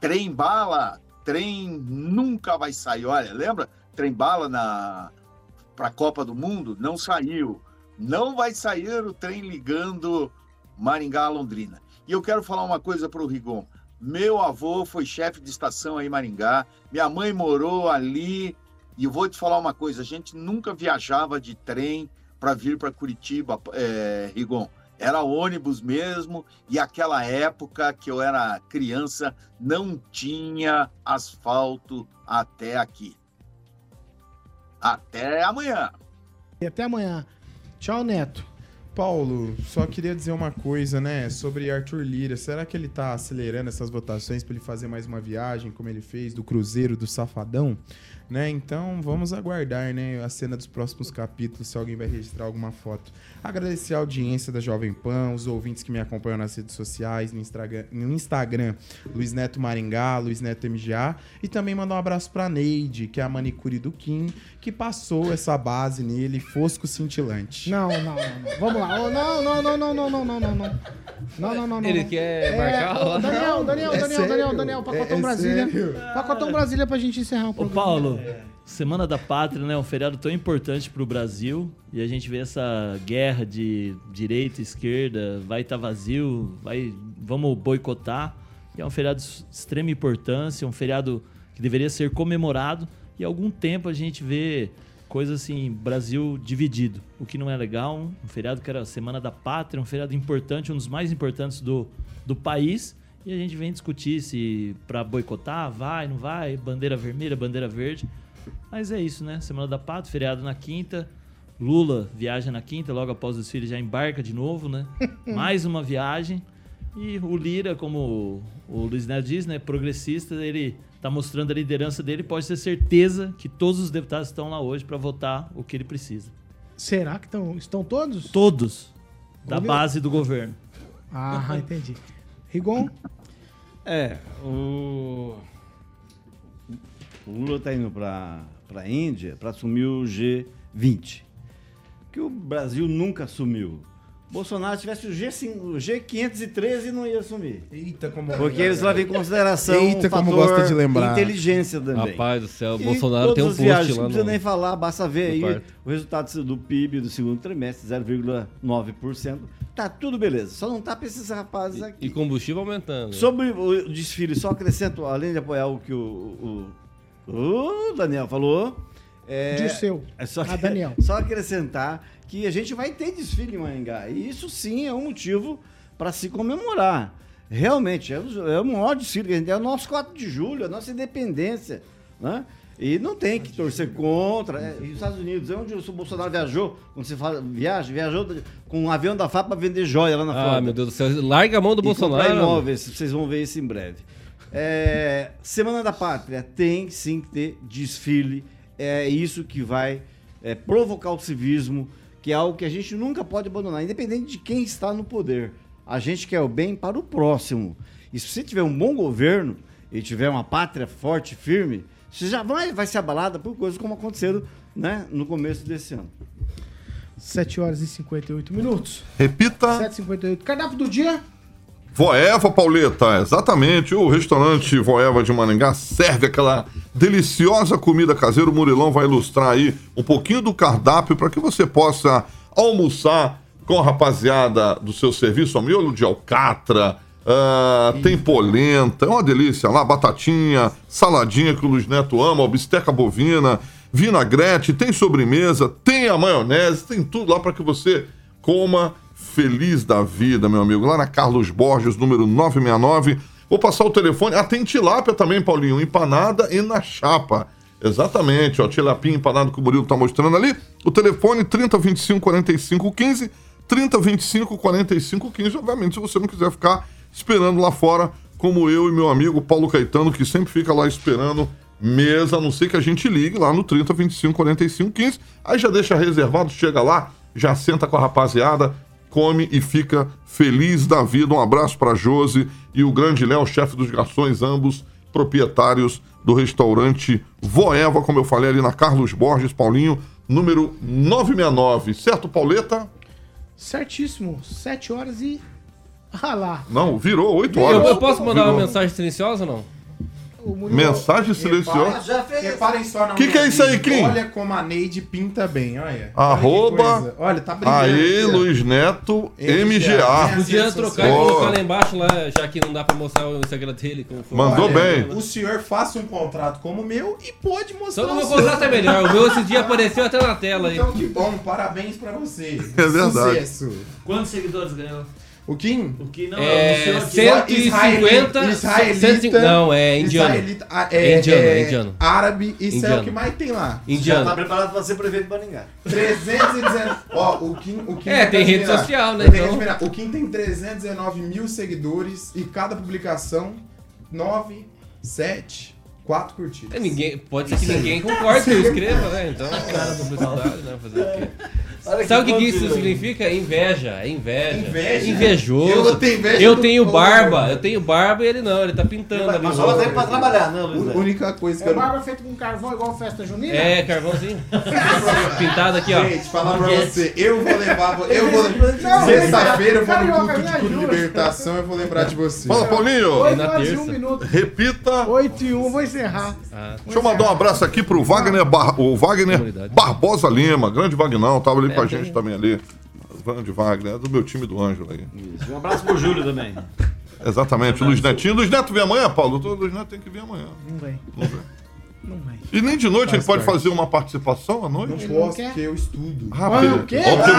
Trem bala, trem nunca vai sair. Olha, lembra? Trem bala na para a Copa do Mundo não saiu. Não vai sair o trem ligando Maringá a Londrina. E eu quero falar uma coisa para o Rigon. Meu avô foi chefe de estação aí em Maringá. Minha mãe morou ali. E vou te falar uma coisa: a gente nunca viajava de trem para vir para Curitiba, é, Rigon. Era ônibus mesmo. E aquela época que eu era criança, não tinha asfalto até aqui. Até amanhã. E até amanhã. Tchau, Neto. Paulo, só queria dizer uma coisa, né, sobre Arthur Lira. Será que ele tá acelerando essas votações para ele fazer mais uma viagem, como ele fez do Cruzeiro do Safadão? Né? Então vamos aguardar né, a cena dos próximos capítulos, se alguém vai registrar alguma foto. Agradecer a audiência da Jovem Pan, os ouvintes que me acompanham nas redes sociais, no Instagram, no Instagram Luiz Neto Maringá, Luiz Neto MGA, e também mandar um abraço pra Neide, que é a manicure do Kim, que passou essa base nele, fosco cintilante. Não, não, não. não. Vamos lá. Oh, não, não, não, não, não, não, não, não, não. Não, não, não, não. Ele quer É, marcar lá? Daniel, Daniel, É Daniel, sério? Daniel, Daniel, Pacotão É- é Brasília. sério? Pacotão Brasília pra gente encerrar o Ô programa. Paulo, Semana da Pátria, né? Um feriado tão importante pro Brasil. E a gente vê essa guerra de direita, esquerda, vai estar vazio, vai, vamos boicotar. E é um feriado de extrema importância, um feriado que deveria ser comemorado. E há algum tempo a gente vê coisas assim, Brasil dividido, o que não é legal. Um feriado que era a Semana da Pátria, um feriado importante, um dos mais importantes do, do país. E a gente vem discutir se para boicotar, vai, não vai, bandeira vermelha, bandeira verde. Mas é isso, né? Semana da Pátria, feriado na quinta. Lula viaja na quinta, logo após os filhos já embarca de novo, né? Mais uma viagem. E o Lira, como o Luiz Neto diz, né? Progressista, ele tá mostrando a liderança dele. Pode ter certeza que todos os deputados estão lá hoje para votar o que ele precisa. Será que tão, estão todos? Todos. Da base do governo. Ah, entendi. Rigon? É, o. O Lula está indo para a Índia para assumir o G20. Que o Brasil nunca assumiu. Bolsonaro tivesse o, G5, o G513 não ia assumir. Eita, como Porque eles levam em consideração Eita, como gosta de lembrar. inteligência também. Rapaz do céu, o E Bolsonaro tem um post viagens, lá Não precisa nem falar, basta ver aí quarto. o resultado do PIB do segundo trimestre, 0,9%. Tá tudo beleza. Só não tá pra esses rapazes aqui. E combustível aumentando. Sobre o desfile, só acrescento, além de apoiar o que o, o, o Daniel falou. É, Dirceu. É só, Ah, Daniel. só acrescentar que a gente vai ter desfile em Maringá. E isso sim é um motivo para se comemorar. Realmente, é o, é maior desfile que a gente tem. É o nosso 4 de julho, a nossa independência. Né? E não tem que torcer contra. É, e os Estados Unidos, é onde o Bolsonaro viajou, quando você fala viagem, viajou com um avião da FAP para vender joia lá na Ah, Flórida. meu Deus do céu. Larga a mão do E Bolsonaro. imóveis, vocês vão ver isso em breve. É, Semana da Pátria tem sim que ter desfile. É isso que vai é, provocar o civismo, que é algo que a gente nunca pode abandonar, independente de quem está no poder. A gente quer o bem para o próximo. E se você tiver um bom governo e tiver uma pátria forte e firme, você já vai, vai ser abalada por coisas como aconteceram né, no começo desse ano. 7 horas e 58 minutos. Repita. 7h58. Cardápio do dia? Voeva, Pauleta, exatamente. O restaurante Voeva de Maringá serve aquela deliciosa comida caseira. O Murilão vai ilustrar aí um pouquinho do cardápio para que você possa almoçar com a rapaziada do seu serviço. Ó, miolo de alcatra, ah, tem polenta, é uma delícia lá. Batatinha, saladinha que o Luiz Neto ama, ó, bisteca bovina, vinagrete, tem sobremesa, tem a maionese, tem tudo lá para que você coma feliz da vida, meu amigo. Lá na Carlos Borges, número 969. Vou passar o telefone. Ah, tem tilápia também, Paulinho. Empanada e na chapa. Exatamente, ó. Tilapia empanada que o Murilo tá mostrando ali. O telefone 3025 4515. 3025 4515. Obviamente, se você não quiser ficar esperando lá fora, como eu e meu amigo Paulo Caetano, que sempre fica lá esperando mesa, a não ser que a gente ligue lá no 3025 4515. Aí já deixa reservado, chega lá, já senta com a rapaziada, come e fica feliz da vida. Um abraço para Josi e o grande Léo, chefe dos garçons, ambos proprietários do restaurante Voeva, como eu falei ali na Carlos Borges, Paulinho, número 969. Certo, Pauleta? Certíssimo. 7 horas e. Ah lá. Não, virou 8 Eu, horas. eu posso mandar Virou. uma mensagem silenciosa ou não? O Murilo- Mensagem silenciosa. Já fez. Reparem só na Que que é isso aí, Kim? Olha como a Neide pinta bem, olha. Olha Arroba. coisa. Olha, tá brilhando. Aê. Luiz Neto, MGA. MGA. Podia trocar e colocar lá embaixo, lá, já que não dá pra mostrar o Instagram dele. Como foi. Mandou bem. O senhor faça um contrato como o meu e pode mostrar Só que o meu seu. contrato é melhor. O meu esse dia apareceu até na tela aí. Então que bom, parabéns pra você. É verdade. Sucesso. Quantos seguidores ganhou? O Kim? O Kim não, É, o senhor que- 150. Israelita, 150 não, é indiano. Israelita, ah, É indiano, é é indiano. Árabe, isso é Indiano. o que mais tem lá. Indiano. Já tá preparado pra ser prefeito de Maringá. 319. Ó, o Kim, o Kim É, tem rede social, né, então. O Kim tem 319 mil seguidores e cada publicação 9, 7, 4 curtidas. É, ninguém, pode ser que ninguém concorde que eu escreva, né? Então, cara da publicidade, né? Fazer o quê? Sabe o que, que isso significa? Inveja, é inveja. Inveja? Invejoso. Eu tenho inveja Eu tenho barba, eu tenho barba e ele não, ele tá pintando. Mas só ter pra trabalhar, né, Luiz? A única coisa que É eu não... barba feita com carvão igual festa junina? É, carvãozinho. Pintado aqui, ó. Gente, falar pra você, eu vou levar. Eu vou. Não, Sexta-feira eu vou no culto de ajuda. Libertação, eu vou lembrar de você. Fala, Paulinho. 8 na horas e 1 terça. minuto. Repita. 8 e 1, vou encerrar. Ah, Deixa eu mandar um abraço aqui pro Wagner, Bar... o Wagner Barbosa Lima, grande Vagnão, tava ali com a gente também ali. Grande Wagner, é do meu time do Ângelo aí. Isso. Um abraço pro Júlio também. Exatamente, Luiz Netinho. Luiz Neto vem amanhã, Paulo? O Luiz Neto tem que vir amanhã. Não vem. Não vem. Não vem. E nem de noite Faz ele pode parte. fazer uma participação à Não noite? Ele não posso, quer? porque eu estudo. Ah, Ah, pelo- o quê? Ó, porque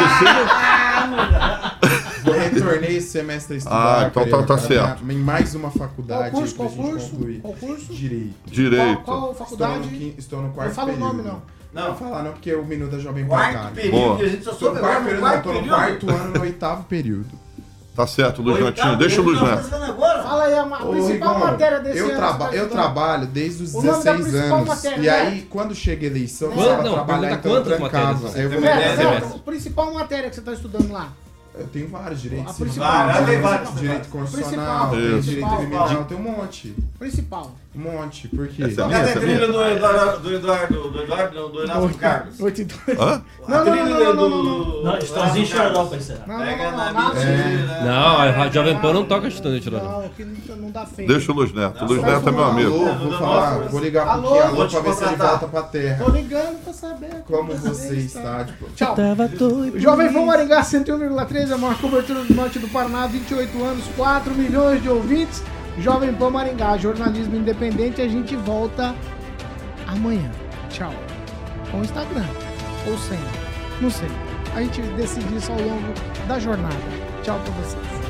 você. Eu retornei esse semestre a estudar. Ah, então tá- tá certo. Em mais uma Qual faculdade. curso? pra Qual gente curso? Qual curso? Direito. Direito. Qual, qual Estou faculdade? no, quin- estou no quarto Não fala o período. nome, não. Não, vou falar não, porque o minuto da Jovem Pan Quarto cara. período, Boa. e a gente só soube quarto agora no não, quarto tô no período. quarto ano, no oitavo período. Tá certo, Luiz Oitavo Netinho. Deixa o Luiz período, Neto. tá fazendo agora? Fala aí a, ma- Ô, principal Rigon, matéria desse eu, ano. traba você tá eu trabalho desde os O nome da 16 principal anos. matéria, e né? aí, quando chega a eleição, eu precisava não, trabalhar, pergunta então eu quantas trancava. Aí eu vou Não, É, não, semestre. a principal matéria que você está estudando lá. Eu tenho vários direitos. A civis, principal. Tem direito- vários. Direito constitucional, Principal. tem Isso. direito Principal. criminal, tem um monte. Principal. Um monte. Por quê? Essa é Cadê a minha, trilha do Eduardo, do Eduardo, do Eduardo, não, do Renato Carlos? 8 e 2. Hã? Não, não, não, não, não, não, não. Não, Estãozinho Chororó pra encerrar. Não, não, Pega não, na não, mentira. Não, a Jovem Pan não toca chutando de tirando. Não, que não, não dá feio. Deixa o Luiz Neto. O Luiz Neto é meu amigo. Alô, vou falar, vou ligar pro Alô? Kim, alô, Vou te pra ver se ele contratar. volta pra terra. Tô ligando pra saber. Como você está, tipo... Tchau. Jovem Pan Maringá 101,3, a maior cobertura do norte do Paraná, 28 anos, 4 milhões de ouvintes. Jovem Pan Maringá, jornalismo independente, a gente volta amanhã. Tchau. Com o Instagram. Ou sem. Não sei. A gente decide isso ao longo da jornada. Tchau pra vocês.